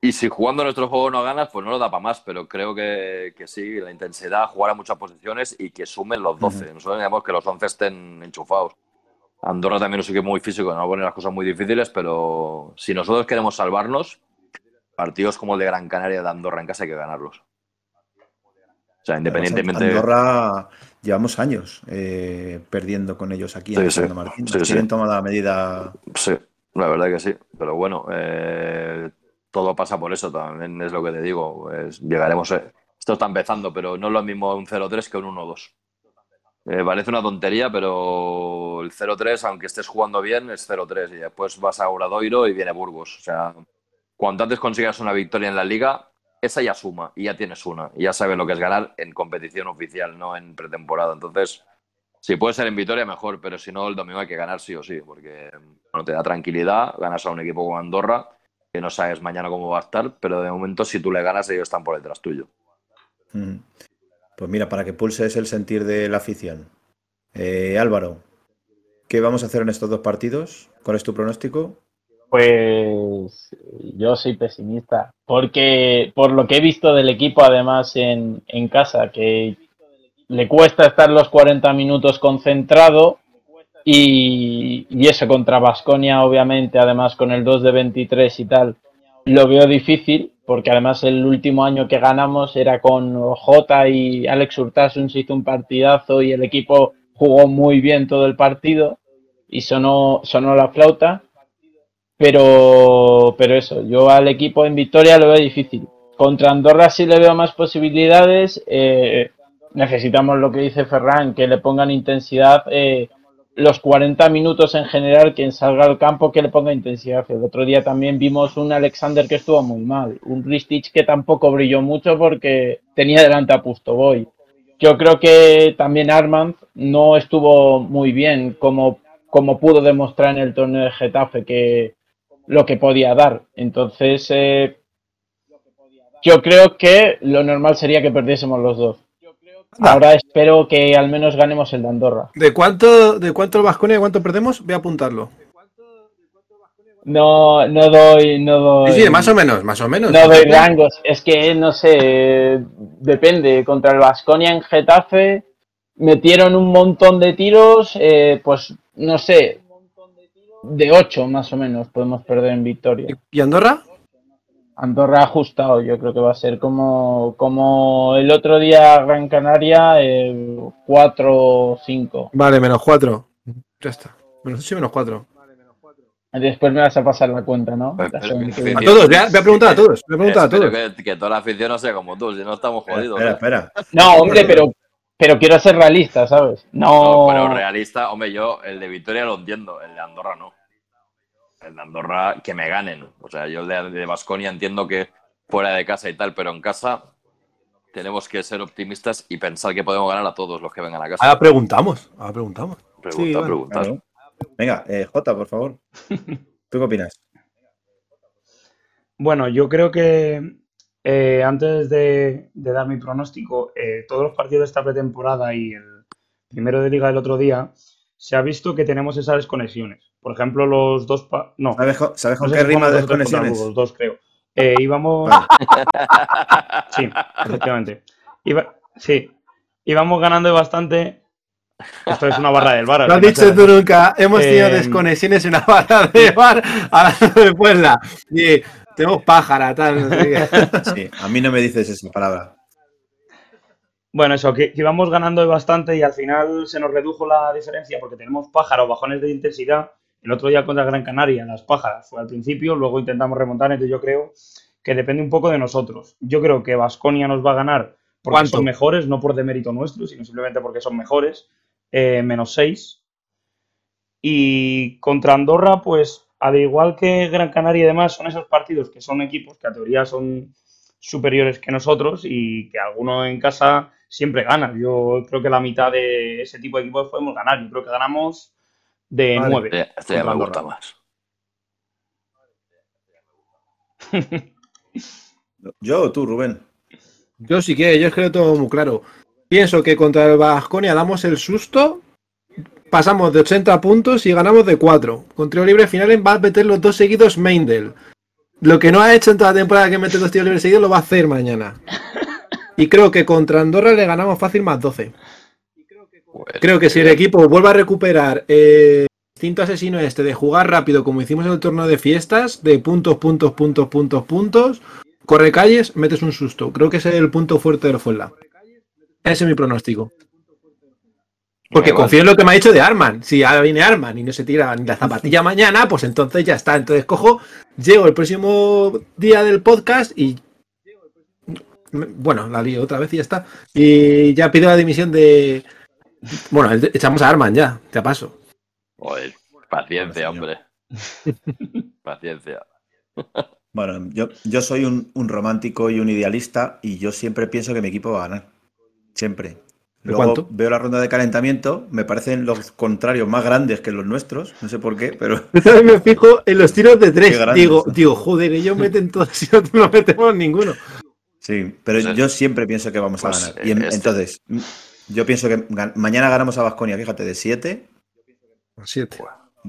y, si jugando nuestro juego no ganas, pues no lo da para más, pero creo que, que, sí, la intensidad, jugar a muchas posiciones y que sumen los 12. Uh -huh. Nosotros digamos que los 11 estén enchufados. Andorra también es un equipo muy físico, no pone las cosas muy difíciles, pero si nosotros queremos salvarnos, partidos como el de Gran Canaria de Andorra en casa hay que ganarlos. O sea, independientemente. Andorra llevamos años eh, perdiendo con ellos aquí en sí, sí. Martín. Sí, Tienen sí. tomada la medida. Sí, la verdad que sí. Pero bueno, eh, todo pasa por eso también, es lo que te digo. Llegaremos. Eh, esto está empezando, pero no es lo mismo un 0-3 que un 1-2. Eh, parece una tontería, pero el 0-3, aunque estés jugando bien, es 0-3. Y después vas a Obradoiro y viene Burgos. O sea, cuanto antes consigas una victoria en la liga, esa ya suma y ya tienes una. Y ya sabes lo que es ganar en competición oficial, no en pretemporada. Entonces, si puede ser en Vitoria, mejor, pero si no, el domingo hay que ganar sí o sí, porque bueno, te da tranquilidad, ganas a un equipo como Andorra, que no sabes mañana cómo va a estar, pero de momento, si tú le ganas, ellos están por detrás tuyo. Pues mira, para que pulses el sentir de la afición. Eh, Álvaro, ¿qué vamos a hacer en estos dos partidos? ¿Cuál es tu pronóstico? Pues yo soy pesimista, porque por lo que he visto del equipo además en, en casa, que le cuesta estar los 40 minutos concentrado y, y eso contra Basconia obviamente, además con el 2 de 23 y tal, lo veo difícil, porque además el último año que ganamos era con Jota y Alex Urtasun se hizo un partidazo y el equipo jugó muy bien todo el partido y sonó, sonó la flauta pero, pero eso, yo al equipo en Victoria lo veo difícil. Contra Andorra sí le veo más posibilidades. Eh, necesitamos lo que dice Ferran, que le pongan intensidad. Eh, los 40 minutos en general, quien salga al campo, que le ponga intensidad. El otro día también vimos un Alexander que estuvo muy mal. Un Ristich que tampoco brilló mucho porque tenía delante a Pustoboy. Yo creo que también Armand no estuvo muy bien, como, como pudo demostrar en el torneo de Getafe, que lo que podía dar. Entonces, eh, yo creo que lo normal sería que perdiésemos los dos. Ahora espero que al menos ganemos el de Andorra. ¿De cuánto, de cuánto el Vasconia, de cuánto perdemos? Voy a apuntarlo. No, no doy, no doy. Sí, sí, más o menos, más o menos. No doy rangos. Es que no sé, depende. Contra el Vasconia en Getafe metieron un montón de tiros, eh, pues no sé, de 8 más o menos podemos perder en Victoria. ¿Y Andorra? Andorra ajustado, yo creo que va a ser como, como el otro día Gran Canaria, 4-5. Vale, menos 4. Ya está. Menos 8 y menos 4. Después me vas a pasar la cuenta, ¿no? Pero- pero- pero- A todos, voy a, voy a preguntar a todos. Voy a preguntar a todos. que, que toda la afición no sea como tú, si no estamos jodidos. espera, ¿no? espera. No, hombre, pero, pero quiero ser realista, ¿sabes? No, No. pero realista, hombre, yo el de Victoria lo entiendo, el de Andorra no. El de Andorra, que me ganen. O sea, yo el de, Baskonia entiendo que fuera de casa y tal, pero en casa tenemos que ser optimistas y pensar que podemos ganar a todos los que vengan a casa. Ahora preguntamos. Ahora preguntamos. Preguntar, sí, vale, preguntar. Claro. Venga, eh, Jota, por favor. ¿Tú qué opinas? Bueno, yo creo que eh, antes de, de dar mi pronóstico, eh, todos los partidos de esta pretemporada y el primero de liga del otro día, se ha visto que tenemos esas desconexiones. Por ejemplo, los dos... pa- no, ¿Sabes, con- sabes con no sé qué si rima desconexiones? Burgos, dos creo. Eh, íbamos... Vale. Sí, efectivamente. Iba- sí, íbamos ganando de bastante. Esto es una barra del bar. Lo has dicho tú nunca. Hemos tenido Eh, desconexiones en una barra de bar hablando de Puebla. Y tenemos pájara, tal. no sé qué. Sí, a mí no me dices esa palabra. Bueno, eso, que, que íbamos ganando de bastante y al final se nos redujo la diferencia porque tenemos pájaros, bajones de intensidad. El otro día contra Gran Canaria, las pájaras fue al principio, luego intentamos remontar, entonces yo creo que depende un poco de nosotros. Yo creo que Vasconia nos va a ganar porque ¿Cuánto? son mejores, no por demérito nuestro, sino simplemente porque son mejores. eh, menos 6. Y contra Andorra, pues al igual que Gran Canaria y demás, son esos partidos que son equipos que a teoría son superiores que nosotros y que alguno en casa siempre gana. Yo creo que la mitad de ese tipo de equipos podemos ganar. Yo creo que ganamos de Vale. 9. Este, este ya me gusta Andorra. más. ¿Yo o tú, Rubén? Yo sí que, yo es que lo tengo muy claro. Pienso que contra el Vasconia damos el susto, pasamos de 80 puntos y ganamos de 4. Con tiro libre final va a meter los dos seguidos Meindel. Lo que no ha hecho en toda la temporada que mete dos tiros libres seguidos lo va a hacer mañana. Y creo que contra Andorra le ganamos fácil más 12. Creo que si el equipo vuelve a recuperar eh, instinto asesino este de jugar rápido como hicimos en el torneo de fiestas, de puntos, puntos, puntos, puntos, puntos, corre calles, metes un susto. Creo que ese es el punto fuerte del Fuenla. Ese es mi pronóstico. Porque confío en lo que me ha dicho de Arman. Si ya viene Arman y no se tira ni la zapatilla mañana, pues entonces ya está. Entonces cojo, llego el próximo día del podcast y. Bueno, la lío otra vez y ya está. Y ya pido la dimisión de. Bueno, echamos a Arman ya, te paso. Joder, paciencia, hombre. Paciencia. Bueno, yo, yo soy un, un romántico y un idealista y yo siempre pienso que mi equipo va a ganar. Siempre. ¿De Luego cuánto? veo la ronda de calentamiento, me parecen los contrarios más grandes que los nuestros, no sé por qué, pero Yo también me fijo en los tiros de tres. Digo, digo, joder, ellos meten todos y nosotros no metemos ninguno. sí, pero Pues, yo siempre pienso que vamos pues, a ganar. Y en- este- entonces, yo pienso que gan- mañana ganamos a Vasconia, fíjate, de 7. Siete.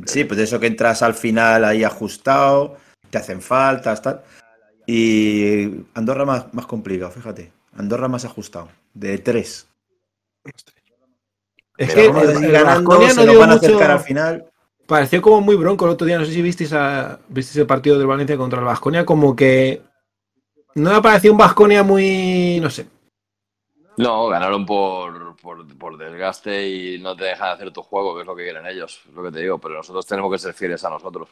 Sí, pues de eso que entras al final ahí ajustado, te hacen faltas, tal. Y Andorra más, más complicado, fíjate. Andorra más ajustado, de 3. Es Pero que el- el no dio van a mucho- acercar al final. Pareció como muy bronco el otro día. No sé si visteis, a, visteis el partido del Valencia contra el Vasconia. Como que no me pareció un Vasconia muy. No sé. No, ganaron por, por, por desgaste y no te dejan hacer tu juego, que es lo que quieren ellos, es lo que te digo, pero nosotros tenemos que ser fieles a nosotros.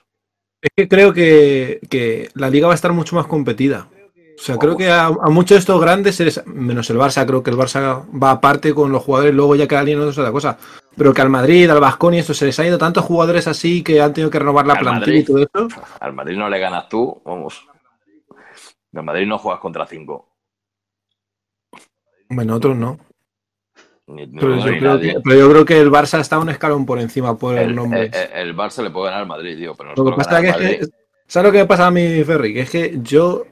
Es que creo que, que la liga va a estar mucho más competida. O sea, creo que a, a muchos de estos grandes, se les- menos el Barça, creo que el Barça va aparte con los jugadores, luego ya queda alineado es otra cosa. Pero que al Madrid, al Vasconia, esto se les ha ido tantos jugadores así que han tenido que renovar la Al plantilla y todo eso. Al Madrid no le ganas tú, vamos. Al Madrid no juegas contra cinco. Bueno, otros no. Pero yo, creo que, pero yo creo que el Barça está un escalón por encima por el, el, nombre. el, el Barça le puede ganar al Madrid, tío, pero Lo que pasa es que, es que-. ¿sabes lo que me pasa a mí, Ferry? Que es que yo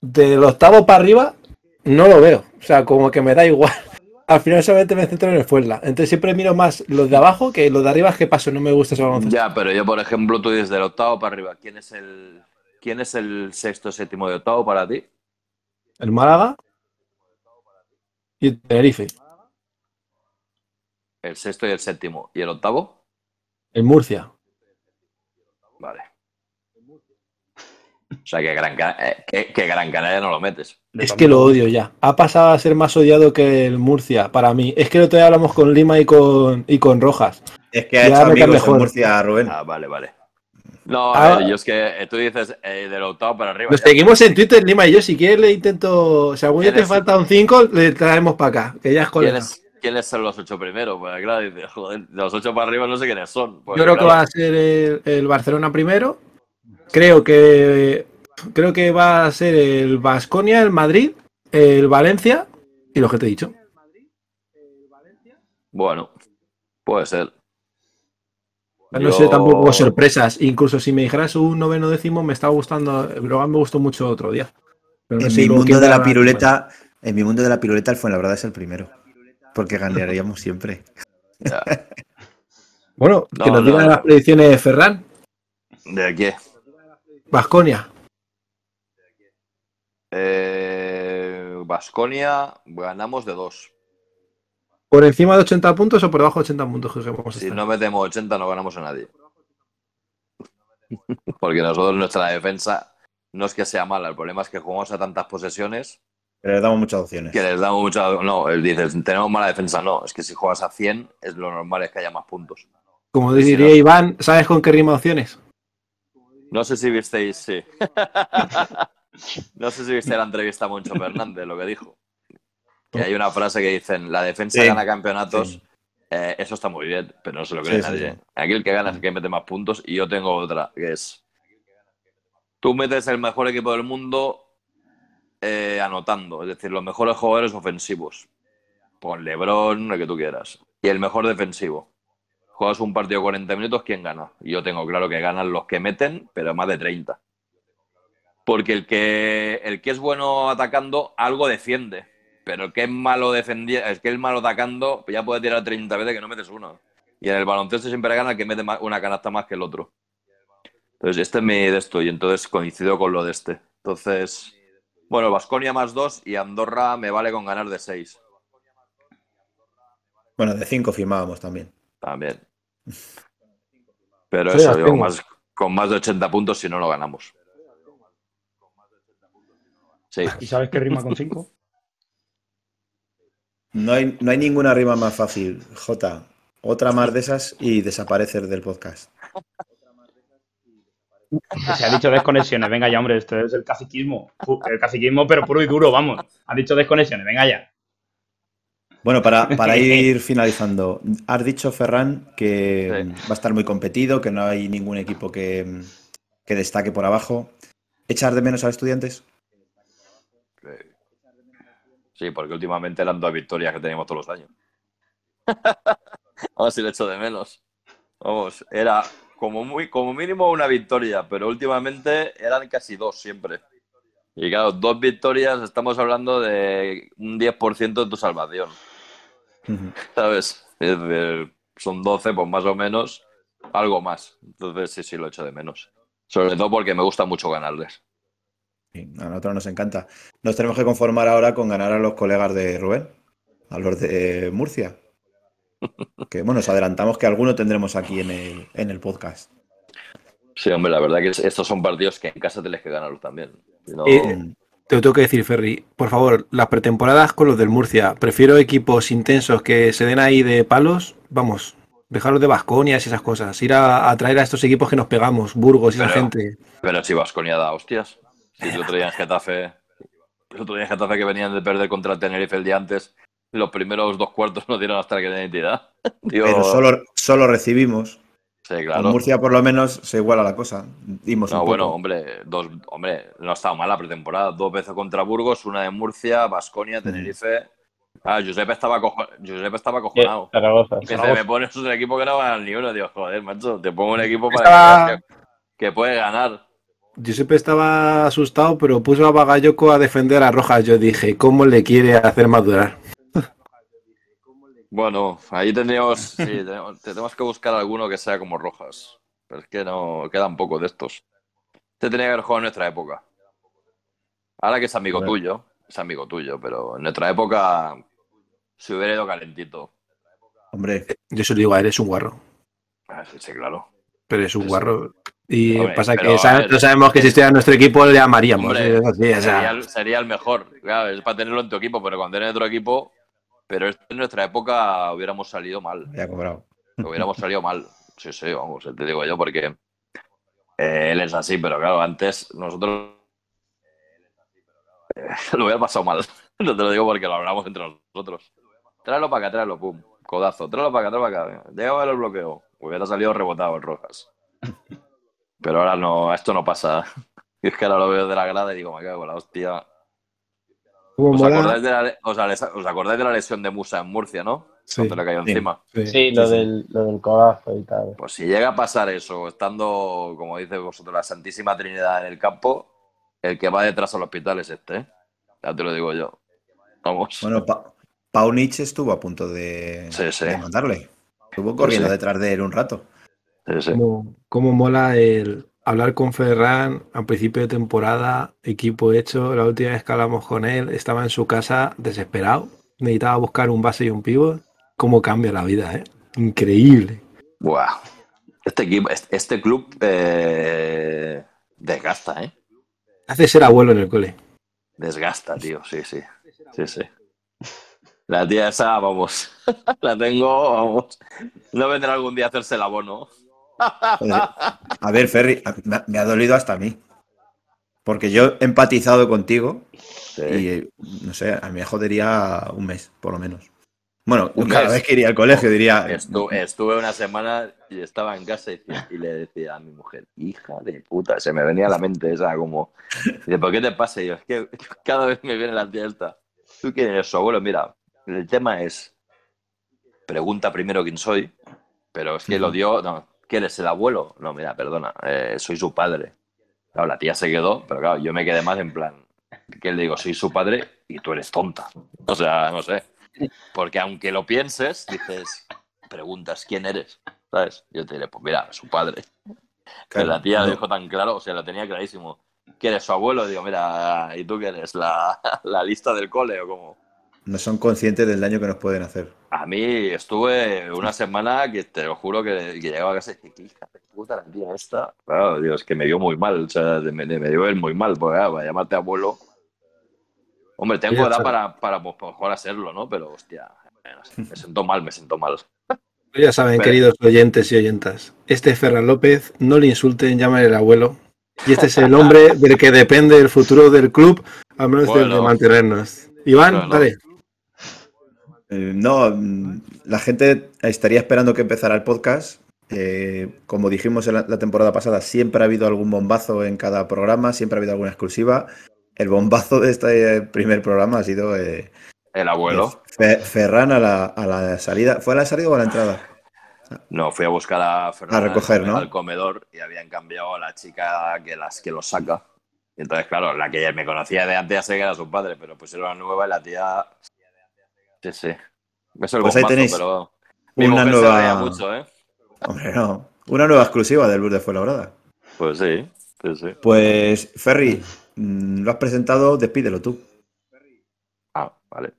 del octavo para arriba no lo veo. O sea, como que me da igual. Al final solamente me centro en el Fuenla. Entonces siempre miro más los de abajo que los de arriba. ¿Qué paso? No me gusta ese baloncesto. Ya, pero yo, por ejemplo, tú desde el octavo para arriba, ¿quién es el, quién es el sexto, séptimo de octavo para ti? El Málaga y el Tenerife. El sexto y el séptimo. ¿Y el octavo? El Murcia. Vale. O sea, que Gran, Canaria, eh, que, que Gran Canaria no lo metes. Es que lo odio ya. Ha pasado a ser más odiado que el Murcia para mí. Es que el otro día hablamos con Lima y con, y con Rojas. Es que ha Ya hecho amigos en mejor. Murcia, Rubén. Ah, vale, vale. No, Ah. a ver, yo es que eh, tú dices eh, del octavo para arriba. Nos ya. seguimos en Twitter, Lima y yo. Si quieres, le intento. Si algún día te falta un 5, le traemos para acá. Que ya es colega. ¿Quiénes, ¿Quiénes son los ocho primeros? Pues claro, dice, joder, de los ocho para arriba no sé quiénes son. Pues, Yo creo que va a ser el, el Barcelona primero. Creo que creo que va a ser el Vasconia, el Madrid, el Valencia y lo que te he dicho. Bueno, puede ser. No Yo- sé tampoco sorpresas. Incluso si me dijeras un noveno décimo, me estaba gustando. Brogan me gustó mucho otro día. Pero no En sé mi mundo de la piruleta, en mi mundo de la piruleta, el Fuenlabrada es el primero. Porque ganaríamos siempre. Ya. Bueno, que No, nos no, digan no. las predicciones de Ferran. ¿De qué? Vasconia. Vasconia ganamos de dos. ¿Por encima de 80 puntos o por debajo de 80 puntos? Que Si no metemos 80 no ganamos a nadie. Porque nosotros nuestra defensa no es que sea mala, el problema es que jugamos a tantas posesiones Pero le damos muchas opciones. que les damos mucha... No, él dice, tenemos mala defensa, no, es que si juegas a 100 es lo normal es que haya más puntos. Como diría no. Iván, ¿sabes con qué rima opciones? No sé si visteis, sí. no sé si visteis la entrevista a Moncho Fernández, lo que dijo. Que hay una frase que dicen, la defensa Sí. gana campeonatos, Sí. eh, eso está muy bien, pero no se lo cree Sí, sí, nadie. sí. Aquí el que gana es el que mete más puntos y yo tengo otra, que es, tú metes el mejor equipo del mundo eh, anotando, es decir, los mejores jugadores ofensivos. Con Lebron, el que tú quieras. Y el mejor defensivo. Juegas un partido de 40 minutos, ¿quién gana? Yo tengo claro que ganan los que meten, pero más de 30. Porque el que, el que es bueno atacando, algo defiende. Pero el que es malo defendiendo, el que es malo atacando, ya puede tirar 30 veces que no metes uno. Y en el baloncesto siempre gana el que mete una canasta más que el otro. Entonces, este es mi de esto, y entonces coincido con lo de este. Entonces, bueno, Vasconia más dos y Andorra me vale con ganar de seis. Bueno, de cinco firmábamos también. También. Pero Sí, eso, tengo. más, con más de 80 puntos si no lo ganamos. Sí, ¿Y sabes qué rima con 5? No hay, no hay ninguna rima más fácil, Jota. Otra más de esas y desaparecer del podcast. Se ha dicho desconexiones. Venga ya, hombre, esto es el caciquismo. El caciquismo, pero puro y duro, vamos. Ha dicho desconexiones, venga ya. Bueno, para, para ir finalizando, has dicho, Ferran, que Sí. va a estar muy competido, que no hay ningún equipo que, que destaque por abajo. ¿Echar de menos a los estudiantes? sí, porque últimamente eran dos victorias que teníamos todos los años. Vamos, si lo echo de menos. Vamos, era como, muy, como mínimo una victoria, pero últimamente eran casi dos siempre. Y claro, dos victorias, estamos hablando de un 10% de tu salvación. ¿sabes? Decir, son 12, pues más o menos, algo más. Entonces sí, sí, lo echo de menos. Sobre todo porque me gusta mucho ganarles. Sí, a nosotros nos encanta. Nos tenemos que conformar ahora con ganar a los colegas de Rubén, a los de Murcia. Que bueno, nos adelantamos que alguno tendremos aquí en el, en el podcast. Sí, hombre, la verdad que es- estos son partidos que en casa tienes que ganarlos también. No- Eh, Te lo tengo que decir, Ferry. Por favor, las pretemporadas con los del Murcia. Prefiero equipos intensos que se den ahí de palos. Vamos, dejarlos de Vasconias y esas cosas. Ir a, a traer a estos equipos que nos pegamos, Burgos y esa Pero- gente. Pero si Vasconia da hostias. Si el otro día en Getafe, el otro día en Getafe que venían de perder contra el Tenerife el día antes, los primeros dos cuartos no dieron hasta la identidad. Digo, Pero solo, solo recibimos. Sí, Con claro. Murcia por lo menos se iguala la cosa. Dimos un No, poco. bueno, hombre, dos, hombre, no ha estado mal la pretemporada. Dos veces contra Burgos, una de Murcia, Vasconia, Tenerife. Ah, Josep estaba, cojo- Josep estaba acojonado. Zaragoza. Me dice, me pones un equipo que no va a ganar ni uno. Digo, joder, macho, te pongo un equipo para que, que, que puede ganar. Giuseppe estaba asustado, pero puso a Bagayoko a defender a Rojas. Yo dije, ¿cómo le quiere hacer madurar? Bueno, ahí tendríamos, sí, tenemos, tenemos que buscar alguno que sea como Rojas. Pero es que no, quedan pocos de estos. Este tenía que haber jugado en nuestra época. Ahora que es amigo tuyo, es amigo tuyo, pero en nuestra época se hubiera ido calentito. Hombre, Yo se lo digo a él, es un guarro. Ah, sí, sí, claro. Pero es un guarro. Y Hombre, pasa que no sabemos que si estuviera en nuestro equipo le. Hombre, o sea, sería, el, sería el mejor. Claro, es para tenerlo en tu equipo, pero cuando tienes otro equipo. Pero esto en nuestra época hubiéramos salido mal. Ya cobrado. Hubiéramos salido mal. Sí, sí, vamos, te digo yo, porque eh, él es así, pero claro, antes nosotros eh, lo hubiera pasado mal. No te lo digo porque lo hablamos entre nosotros. Tráelo para acá, tráelo, pum. Codazo, tráelo para acá, tráelo para acá. Llega a ver el bloqueo. Hubiera salido rebotado el Rojas. Pero ahora no, esto no pasa. Y es que ahora lo veo de la grada y digo, me cago en la hostia. Como ¿Os mola- acordáis, de la, os, os acordáis de la lesión de Musa en Murcia, no? Sí, Cuando le cayó encima. sí. Sí, lo, sí. Del, lo del codazo y tal. Pues si llega a pasar eso, estando, como dice vosotros, la Santísima Trinidad en el campo, el que va detrás al hospital es este, ¿eh? Ya te lo digo yo. Vamos. Bueno, Pa- Pau Nietzsche estuvo a punto de, Sí, sí. de mandarle. Estuvo corriendo sí. detrás de él un rato. Sí, sí. Cómo, cómo mola el hablar con Ferran a principio de temporada, equipo hecho. La última vez que hablamos con él, estaba en su casa desesperado. Necesitaba buscar un base y un pivot. Cómo cambia la vida, ¿eh? Increíble. Buah. Este equipo, este, club eh, desgasta, ¿eh? Hace ser abuelo en el cole. Desgasta, tío. Sí, sí. Sí, sí. La tía esa, vamos. La tengo, vamos. No vendrá algún día a hacerse el abono. Joder. A ver, Ferry, me ha- dolido hasta a mí. Porque yo he empatizado contigo Sí. y, eh, no sé, a mí me jodería un mes, por lo menos. Bueno, Un cada mes. vez que iría al colegio diría... Estu- estuve una semana y estaba en casa y, le decía a mi mujer, hija de puta, se me venía a la mente esa como, dice, ¿por qué te pasa? Y yo, es que cada vez me viene la tía esta. ¿Tú quién eres su abuelo? Mira, el tema es, pregunta primero quién soy, pero es que lo dio, no, ¿quién es el abuelo? No, mira, perdona, eh, soy su padre. Claro, la tía se quedó, pero claro, yo me quedé más en plan, que le digo, soy su padre y tú eres tonta. O sea, no sé. Porque aunque lo pienses, dices, preguntas quién eres, ¿sabes? Yo te diré, pues mira, su padre. La tía no, lo dijo tan claro, o sea, lo tenía clarísimo. ¿Quién es su abuelo? Digo, mira, ¿y tú quién eres? ¿La, la lista del cole o cómo? No son conscientes del daño que nos pueden hacer. A mí estuve una semana que te lo juro que, que llegaba a casa y dije, ¿qué hija de puta la tía esta? Claro, Dios, que me dio muy mal, o sea, me, me dio él muy mal, porque claro, para llamarte abuelo. Hombre, tengo edad para, para pues, mejor hacerlo, ¿no? Pero, hostia, no sé, me siento mal, me siento mal. Ya saben, Pero- queridos oyentes y oyentas, este es Ferran López, no le insulten, llamen el abuelo. Y este es el hombre del que depende el futuro del club, al menos Bueno. de mantenernos. Iván, Bueno. dale. Eh, no, mm, la gente estaría esperando que empezara el podcast. Eh, como dijimos en la, la temporada pasada, siempre ha habido algún bombazo en cada programa, siempre ha habido alguna exclusiva. El bombazo de este primer programa ha sido eh, El abuelo. Fe- Ferran a la, a la salida. ¿Fue a la salida o a la entrada? No, fui a buscar a Fernanda A recoger, ¿no? al comedor y habían cambiado a la chica que las que los saca. Y entonces, claro, la que me conocía de antes ya sé que era su padre, pero pusieron la nueva y la tía. Sí, sí. Eso Pues ahí tenéis pero. Una nueva. mucho, ¿eh? Hombre, no. Una nueva exclusiva del Bus de Fuenlabrada. Pues sí, sí, sí. Pues, Ferry, mm, lo has presentado, despídelo tú. Ah, vale.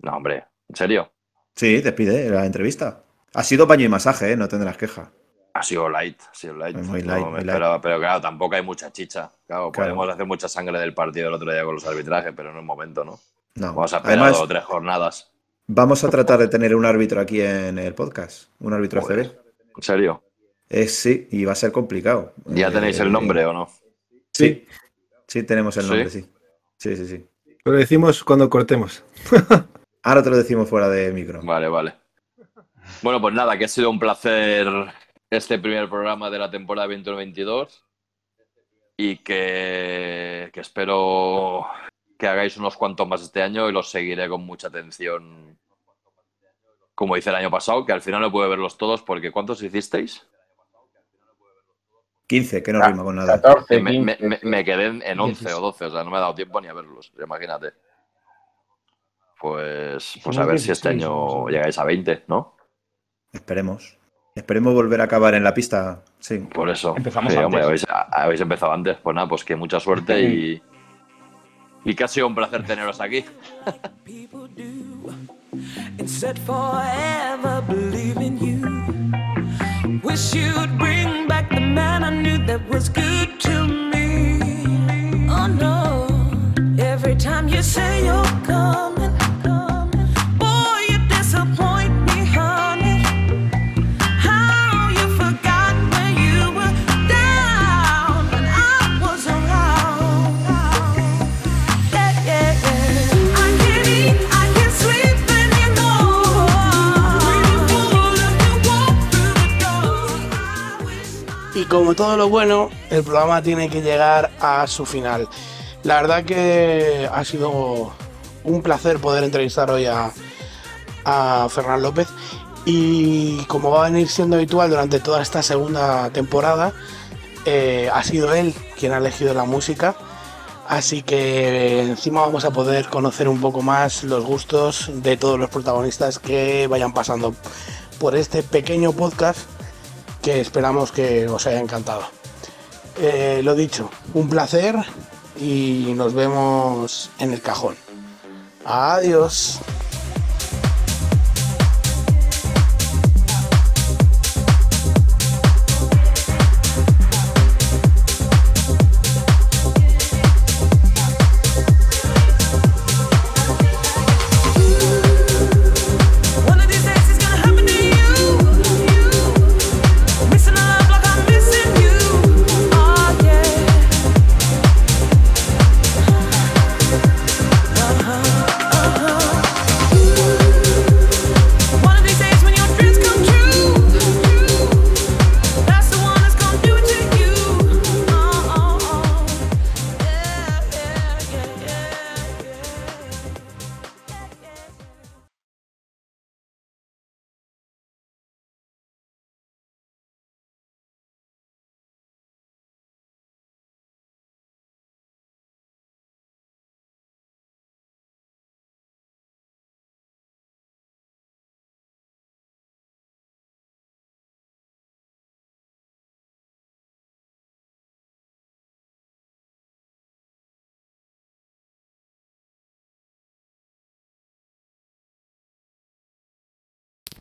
No, hombre, ¿en serio? Sí, despide la entrevista. Ha sido baño y masaje, ¿eh? no tendrás queja. Ha sido light, ha sido light. Muy No, light, muy light. pero, pero claro, tampoco hay mucha chicha. Claro, Claro. podemos hacer mucha sangre del partido el otro día con los arbitrajes, pero no es momento, ¿no? No. Vamos a esperar Además, dos o tres jornadas. vamos a tratar de tener un árbitro aquí en el podcast. Un árbitro. CB. ¿En serio? Es, sí, y va a ser complicado. ¿Ya Eh, tenéis el nombre o no? Sí. Sí, tenemos el ¿Sí? nombre, sí. Sí, sí, sí. Lo decimos cuando cortemos. Ahora te lo decimos fuera de micro. Vale, vale. Bueno, pues nada, que ha sido un placer este primer programa de la temporada 21-22 y que, que espero que hagáis unos cuantos más este año y los seguiré con mucha atención, como hice el año pasado, que al final no pude verlos todos porque ¿cuántos hicisteis? 15, que no Ah, rima con nada. 14, Me, 15. me- me- me quedé en, en 11 o 12, o sea, no me ha dado tiempo ni a verlos, imagínate. Pues, pues a ver si este 16, año llegáis a 20, ¿no? Esperemos. Esperemos volver a acabar en la pista. Sí. Por eso. Empezamos Sí, hombre, habéis empezado antes. Pues nada, pues que mucha suerte y. Y que ha sido un placer teneros aquí. people do and said forever believe como todo lo bueno, el programa tiene que llegar a su final. La verdad que ha sido un placer poder entrevistar hoy a, a Fernán López y como va a venir siendo habitual durante toda esta segunda temporada, eh, ha sido él quien ha elegido la música. Así que encima vamos a poder conocer un poco más los gustos de todos los protagonistas que vayan pasando por este pequeño podcast que esperamos que os haya encantado. Eh, lo dicho, un placer y nos vemos en el cajón. Adiós.